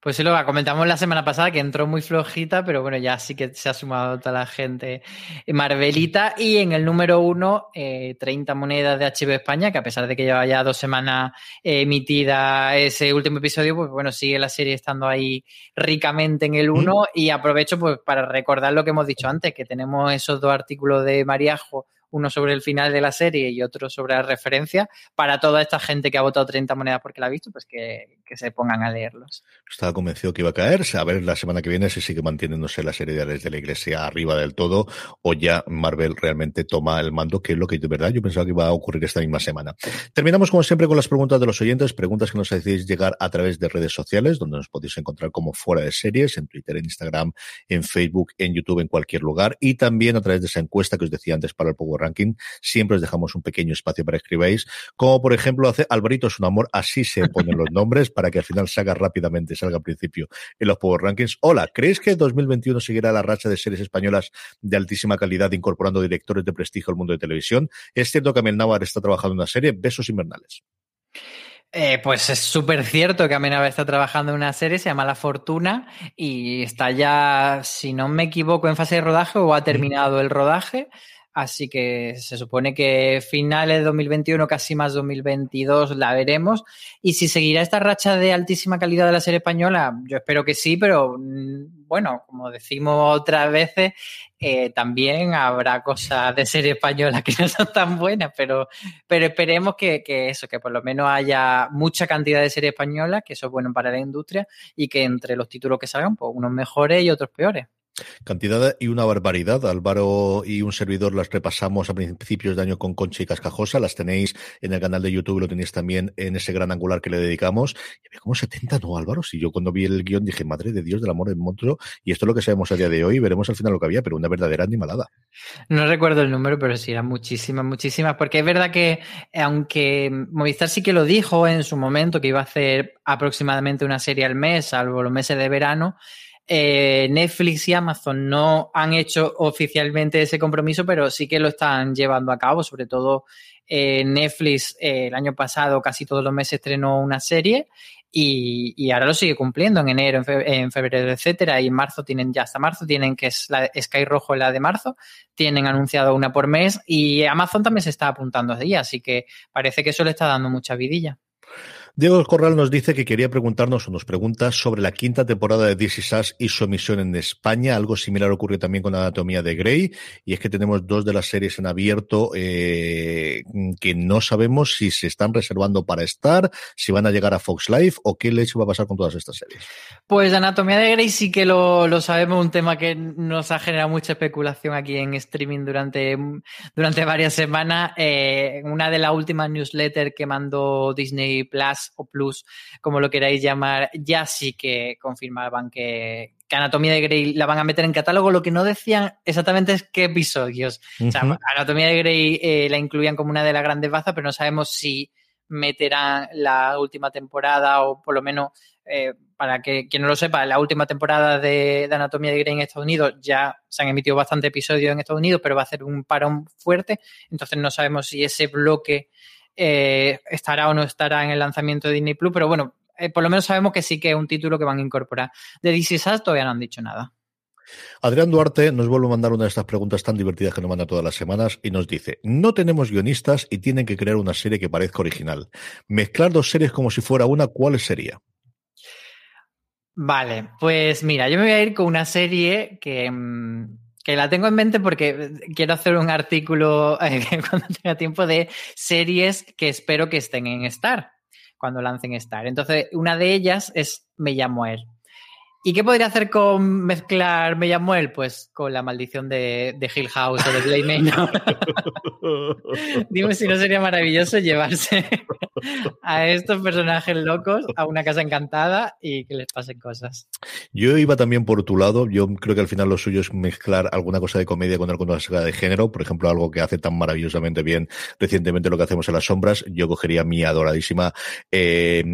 Pues sí, lo comentamos la semana pasada que entró muy flojita, pero bueno, ya sí que se ha sumado toda la gente Marvelita. Y en el número uno, eh, 30 monedas de HBO España, que a pesar de que lleva ya dos semanas eh, emitida ese último episodio, pues bueno, sigue la serie estando ahí ricamente en el uno. Y aprovecho pues para recordar lo que hemos dicho antes, que tenemos esos dos artículos de Mariajo uno sobre el final de la serie y otro sobre la referencia, para toda esta gente que ha votado 30 monedas porque la ha visto, pues que, que se pongan a leerlos. Estaba convencido que iba a caerse, a ver la semana que viene si sigue manteniéndose la serie de la iglesia arriba del todo o ya Marvel realmente toma el mando, que es lo que de verdad yo pensaba que iba a ocurrir esta misma semana. Terminamos como siempre con las preguntas de los oyentes, preguntas que nos hacéis llegar a través de redes sociales, donde nos podéis encontrar como fuera de series, en Twitter, en Instagram, en Facebook, en YouTube, en cualquier lugar, y también a través de esa encuesta que os decía antes para el Power Ranking, siempre os dejamos un pequeño espacio para que escribáis, como por ejemplo hace Alvarito es un amor, así se ponen los nombres para que al final salga rápidamente, salga al principio en los Power Rankings. Hola, ¿crees que 2021 seguirá la racha de series españolas de altísima calidad incorporando directores de prestigio al mundo de televisión? Es cierto que Amel Navar está trabajando en una serie, Besos Invernales. Eh, pues es súper cierto que Amenábar está trabajando en una serie, se llama La Fortuna, y está ya, si no me equivoco, en fase de rodaje o ha terminado el rodaje. Así que se supone que finales de 2021, casi más 2022, la veremos. Y si seguirá esta racha de altísima calidad de la serie española, yo espero que sí, pero mm, bueno, como decimos otras veces, eh, también habrá cosas de serie española que no son tan buenas, pero, pero esperemos que, eso, que por lo menos haya mucha cantidad de serie española, que eso es bueno para la industria, y que entre los títulos que salgan, pues unos mejores y otros peores. Cantidad y una barbaridad. Álvaro y un servidor las repasamos a principios de año con Concha y Cascajosa. Las tenéis en el canal de YouTube, lo tenéis también en ese gran angular que le dedicamos. Y había como 70, ¿no, Álvaro? Si yo cuando vi el guion dije, madre de Dios del amor en monstruo. Y esto es lo que sabemos a día de hoy. Veremos al final lo que había, pero una verdadera animalada. No recuerdo el número, pero sí, eran muchísimas, muchísimas. Porque es verdad que, aunque Movistar sí que lo dijo en su momento, que iba a hacer aproximadamente una serie al mes, salvo los meses de verano, eh, Netflix y Amazon no han hecho oficialmente ese compromiso, pero sí que lo están llevando a cabo. Sobre todo eh, Netflix eh, el año pasado casi todos los meses estrenó una serie y, ahora lo sigue cumpliendo en enero, en, fe, en, febrero, etcétera. Y en marzo tienen ya hasta marzo, tienen que es la Sky Rojo la de marzo, tienen anunciado una por mes y Amazon también se está apuntando ahí, así que parece que eso le está dando mucha vidilla. Diego Corral nos dice que quería preguntarnos o nos pregunta sobre la quinta temporada de This Is Us y su emisión en España. Algo similar ocurrió también con Anatomía de Grey. Y es que tenemos dos de las series en abierto eh, que no sabemos si se están reservando para estar, si van a llegar a Fox Life o qué leche va a pasar con todas estas series. Pues Anatomía de Grey sí que lo, lo sabemos, un tema que nos ha generado mucha especulación aquí en streaming durante, durante varias semanas. Eh, una de las últimas newsletters que mandó Disney Plus o Plus, como lo queráis llamar, ya sí que confirmaban que, que Anatomía de Grey la van a meter en catálogo. Lo que no decían exactamente es qué episodios. Uh -huh. O sea, Anatomía de Grey eh, la incluían como una de las grandes bazas, pero no sabemos si meterán la última temporada o por lo menos eh, para que quien no lo sepa, la última temporada de, de, Anatomía de Grey en Estados Unidos ya se han emitido bastantes episodios en Estados Unidos, pero va a hacer un parón fuerte. Entonces no sabemos si ese bloque eh, estará o no estará en el lanzamiento de Disney Plus, pero bueno, eh, por lo menos sabemos que sí que es un título que van a incorporar. De DC Sass todavía no han dicho nada. Adrián Duarte nos vuelve a mandar una de estas preguntas tan divertidas que nos manda todas las semanas y nos dice, no tenemos guionistas y tienen que crear una serie que parezca original. Mezclar dos series como si fuera una, ¿cuál sería? Vale, pues mira, yo me voy a ir con una serie que, que la tengo en mente porque quiero hacer un artículo eh, cuando tenga tiempo de series que espero que estén en Star, cuando lancen Star. Entonces, una de ellas es Me llamo él. ¿Y qué podría hacer con mezclar Me llamo él? Pues con la maldición de, de Hill House o de Blade Manor. Dime si no sería maravilloso llevarse a estos personajes locos a una casa encantada y que les pasen cosas. Yo iba también por tu lado. Yo creo que al final lo suyo es mezclar alguna cosa de comedia con alguna cosa de género. Por ejemplo, algo que hace tan maravillosamente bien recientemente lo que hacemos en las sombras. Yo cogería mi adoradísima eh,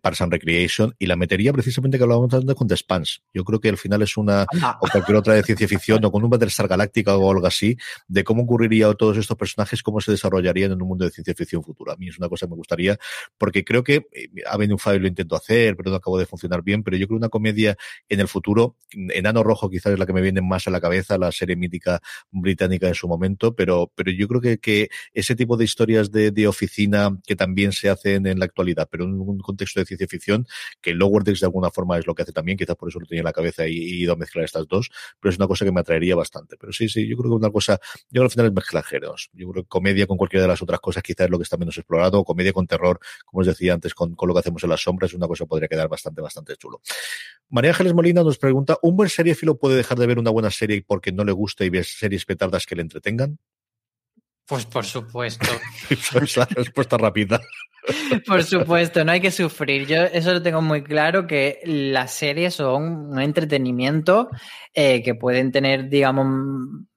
Parks and Recreation y la metería precisamente que hablábamos antes con The Spans. Yo creo que al final es una o cualquier otra de ciencia ficción o con un Battlestar Galáctica o algo así de cómo ocurriría todos estos personajes, cómo se desarrollarían en un mundo de ciencia ficción futuro. A mí es una cosa que me gustaría porque creo que venido un fallo lo intento hacer, pero no acabó de funcionar bien. Pero yo creo una comedia en el futuro, Enano Rojo quizás es la que me viene más a la cabeza, la serie mítica británica en su momento, pero, pero yo creo que, que ese tipo de historias de, de, oficina que también se hacen en la actualidad, pero en un contexto de ciencia ficción, que Lower Decks de alguna forma es lo que hace también, quizás por eso lo tenía en la cabeza y, y ido a mezclar estas dos, pero es una cosa que me atraería bastante. Pero sí, sí, yo creo que una cosa, yo al final es mezclar géneros. Yo creo que comedia con cualquiera de las otras cosas quizás es lo que está menos explorado, comedia con terror, como os decía antes, con, con lo que hacemos en las sombras, una cosa podría quedar bastante, bastante chulo. María Ángeles Molina nos pregunta, ¿un buen seriéfilo puede dejar de ver una buena serie porque no le gusta y ver series petardas que le entretengan? Pues por supuesto. es la respuesta rápida. Por supuesto, no hay que sufrir. Yo eso lo tengo muy claro, que las series son un entretenimiento eh, que pueden tener, digamos,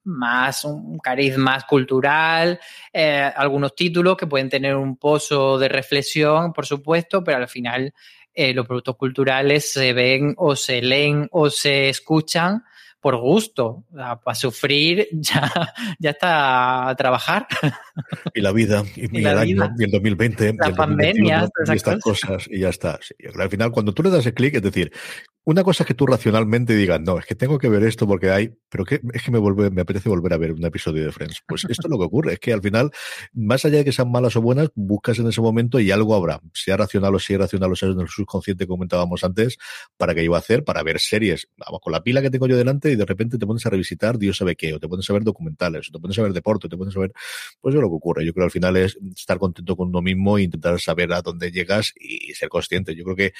más un cariz más cultural, eh, algunos títulos que pueden tener un pozo de reflexión, por supuesto, pero al final eh, los productos culturales se ven o se leen o se escuchan por gusto, para sufrir ya, ya está a trabajar. Y la vida, y, el año, y el 2020, la pandemia, y estas cosas. y ya está. al final, cuando tú le das el clic, es decir, una cosa es que tú racionalmente digas, no, es que tengo que ver esto porque hay, pero que es que me vuelve, me apetece volver a ver un episodio de Friends. Pues esto es lo que ocurre, es que al final, más allá de que sean malas o buenas, buscas en ese momento y algo habrá, sea racional o sea irracional o sea en el subconsciente comentábamos antes, para que iba a hacer, para ver series, vamos, con la pila que tengo yo delante y de repente te pones a revisitar Dios sabe qué, o te pones a ver documentales, o te pones a ver deporte, o te pones a ver, pues eso es lo que ocurre. Yo creo que al final es estar contento con uno mismo e intentar saber a dónde llegas y ser consciente. Yo creo que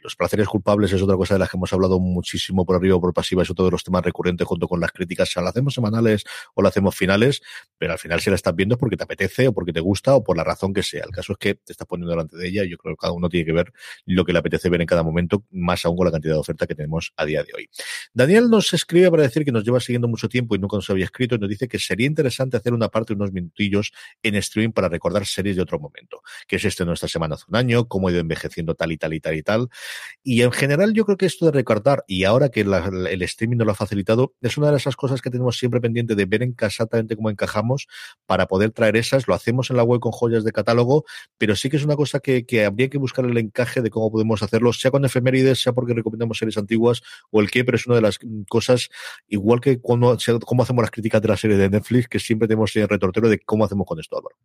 los placeres culpables es otra cosa de las hemos hablado muchísimo por arriba o por pasiva, eso todos los temas recurrentes junto con las críticas, si las hacemos semanales o las hacemos finales, pero al final si la estás viendo es porque te apetece o porque te gusta o por la razón que sea. El caso es que te estás poniendo delante de ella y yo creo que cada uno tiene que ver lo que le apetece ver en cada momento, más aún con la cantidad de oferta que tenemos a día de hoy. Daniel nos escribe para decir que nos lleva siguiendo mucho tiempo y nunca nos había escrito y nos dice que sería interesante hacer una parte, unos minutillos en streaming para recordar series de otro momento, que es este nuestra semana hace un año, cómo ha ido envejeciendo tal y tal y tal y tal. Y en general yo creo que de recordar, y ahora que el streaming nos lo ha facilitado, es una de esas cosas que tenemos siempre pendiente de ver en exactamente cómo encajamos para poder traer esas. Lo hacemos en la web con joyas de catálogo, pero sí que es una cosa que, que habría que buscar el encaje de cómo podemos hacerlo, sea con efemérides, sea porque recomendamos series antiguas o el qué, pero es una de las cosas, igual que cuando cómo hacemos las críticas de la serie de Netflix, que siempre tenemos el retortero de cómo hacemos con esto, Álvaro.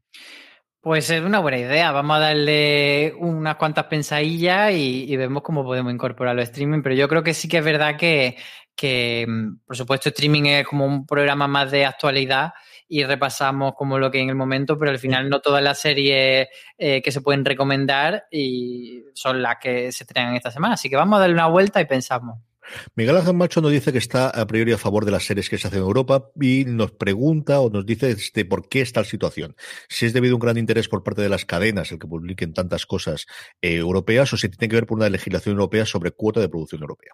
Pues es una buena idea. Vamos a darle unas cuantas pensadillas y, vemos cómo podemos incorporarlo a streaming. Pero yo creo que sí que es verdad que, que, mm, por supuesto, streaming es como un programa más de actualidad y repasamos como lo que en el momento, pero al final no todas las series eh, que se pueden recomendar y son las que se estrenan esta semana. Así que vamos a darle una vuelta y pensamos. Miguel Ángel Macho nos dice que está a priori a favor de las series que se hacen en Europa y nos pregunta o nos dice este, por qué esta situación. Si es debido a un gran interés por parte de las cadenas el que publiquen tantas cosas eh, europeas o si tiene que ver por una legislación europea sobre cuota de producción europea.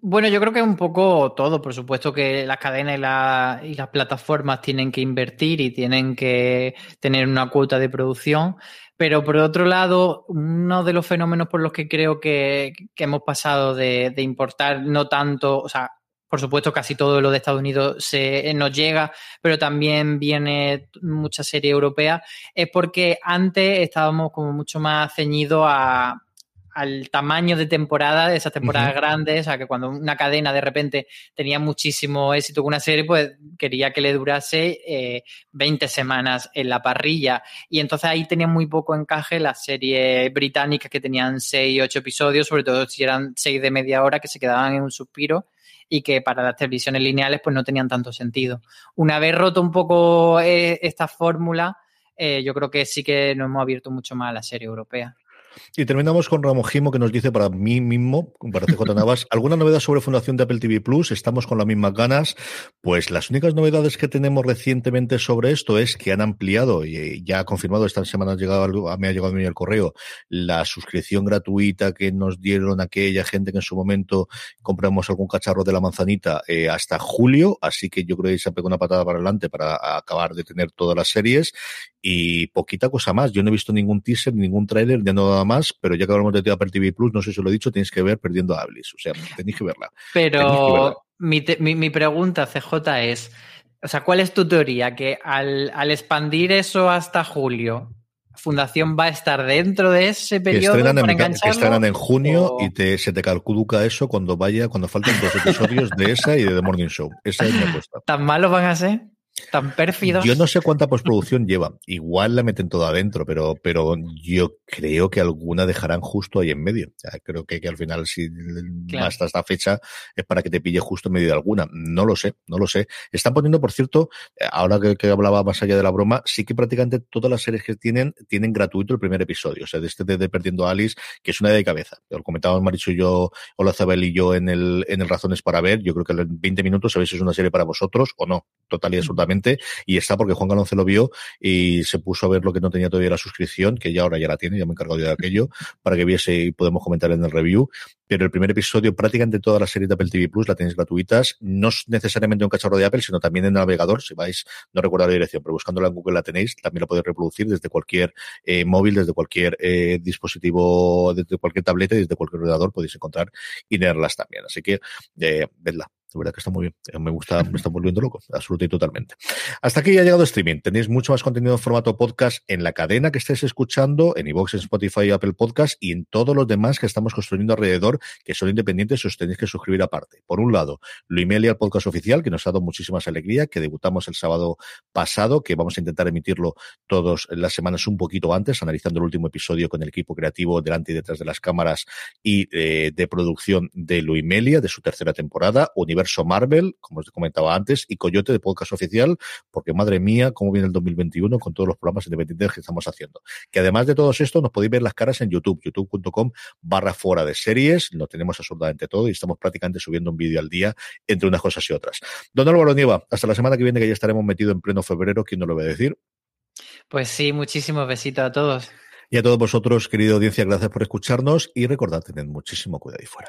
Bueno, yo creo que es un poco todo. Por supuesto que las cadenas y, y, las plataformas tienen que invertir y tienen que tener una cuota de producción. Pero por otro lado, uno de los fenómenos por los que creo que, hemos pasado de, importar no tanto, o sea, por supuesto casi todo lo de Estados Unidos se, nos llega, pero también viene mucha serie europea, es porque antes estábamos como mucho más ceñidos a, al tamaño de temporada, de esas temporadas grandes, o sea, que cuando una cadena de repente tenía muchísimo éxito con una serie, pues quería que le durase eh, 20 semanas en la parrilla. Y entonces ahí tenía muy poco encaje las series británicas que tenían 6, 8 episodios, sobre todo si eran 6 de media hora, que se quedaban en un suspiro y que para las televisiones lineales pues no tenían tanto sentido. Una vez roto un poco eh, esta fórmula, eh, yo creo que sí que nos hemos abierto mucho más a la serie europea. Y terminamos con Ramojimo que nos dice para mí mismo, para CJ Navas, ¿alguna novedad sobre Fundación de Apple TV Plus? Estamos con las mismas ganas. Pues las únicas novedades que tenemos recientemente sobre esto es que han ampliado y ya ha confirmado, esta semana ha llegado, me ha llegado a mí el correo, la suscripción gratuita que nos dieron aquella gente que en su momento compramos algún cacharro de la manzanita eh, hasta julio. Así que yo creo que se ha pegado una patada para adelante para acabar de tener todas las series y poquita cosa más. Yo no he visto ningún teaser, ningún tráiler, de nada más, pero ya que hablamos de Apple TV Plus, no sé si lo he dicho, tenéis que ver Perdiendo a Ablis. O sea, tenéis que verla. Pero Mi, mi, pregunta, CJ, es, o sea, ¿cuál es tu teoría? Que al, al expandir eso hasta julio, Fundación va a estar dentro de ese periodo que estrenan, en, que estrenan en junio y te, se te calcula eso cuando vaya, cuando falten dos episodios de esa y de The Morning Show. Esa es mi apuesta. ¿Tan malos van a ser? Tan pérfidos. Yo no sé cuánta postproducción lleva. Igual la meten todo adentro, pero, pero yo creo que alguna dejarán justo ahí en medio. creo que, que, al final, si hasta esta fecha, es para que te pille justo en medio de alguna. No lo sé, no lo sé. Están poniendo, por cierto, ahora que, hablaba más allá de la broma, sí que prácticamente todas las series que tienen, tienen gratuito el primer episodio. O sea, de este de, Perdiendo a Alice, que es una de cabeza. Lo comentábamos Maricho y yo, Hola Zabel y yo en el, en el Razones para Ver. Yo creo que en 20 minutos sabéis si es una serie para vosotros o no. Total y absolutamente y está porque Juan Galonce lo vio y se puso a ver lo que no tenía todavía la suscripción, que ya ahora ya la tiene, ya me he encargado de aquello, para que viese y podemos comentar en el review. Pero el primer episodio, prácticamente todas las series de Apple TV Plus la tenéis gratuitas, no es necesariamente un cacharro de Apple, sino también en navegador, si vais, no recuerdo la dirección, pero buscándola en Google la tenéis, también la podéis reproducir desde cualquier eh, móvil, desde cualquier eh, dispositivo, desde cualquier tableta desde cualquier ordenador podéis encontrar y leerlas también. Así que, eh, vedla, De verdad que está muy bien. Eh, me gusta, me está volviendo loco, absolutamente y totalmente. Hasta aquí ha llegado streaming. Tenéis mucho más contenido en formato podcast en la cadena que estáis escuchando, en iVoox, en Spotify, Apple Podcast y en todos los demás que estamos construyendo alrededor, que son independientes y os tenéis que suscribir aparte. Por un lado, Luimelia, el podcast oficial, que nos ha dado muchísimas alegría, que debutamos el sábado pasado, que vamos a intentar emitirlo todas las semanas un poquito antes, analizando el último episodio con el equipo creativo delante y detrás de las cámaras y eh, de producción de Luimelia, de su tercera temporada, Universo Marvel, como os comentaba antes, y Coyote de podcast oficial, porque madre mía, cómo viene el 2021 con todos los programas independientes que estamos haciendo. Que además de todo esto, nos podéis ver las caras en YouTube, youtube.com barra fuera de series, lo tenemos absolutamente todo y estamos prácticamente subiendo un vídeo al día entre unas cosas y otras. Don Álvaro Nieva, hasta la semana que viene que ya estaremos metidos en pleno febrero, ¿quién no lo va a decir? Pues sí, muchísimos besitos a todos. Y a todos vosotros, querida audiencia, gracias por escucharnos y recordad, tened muchísimo cuidado ahí fuera.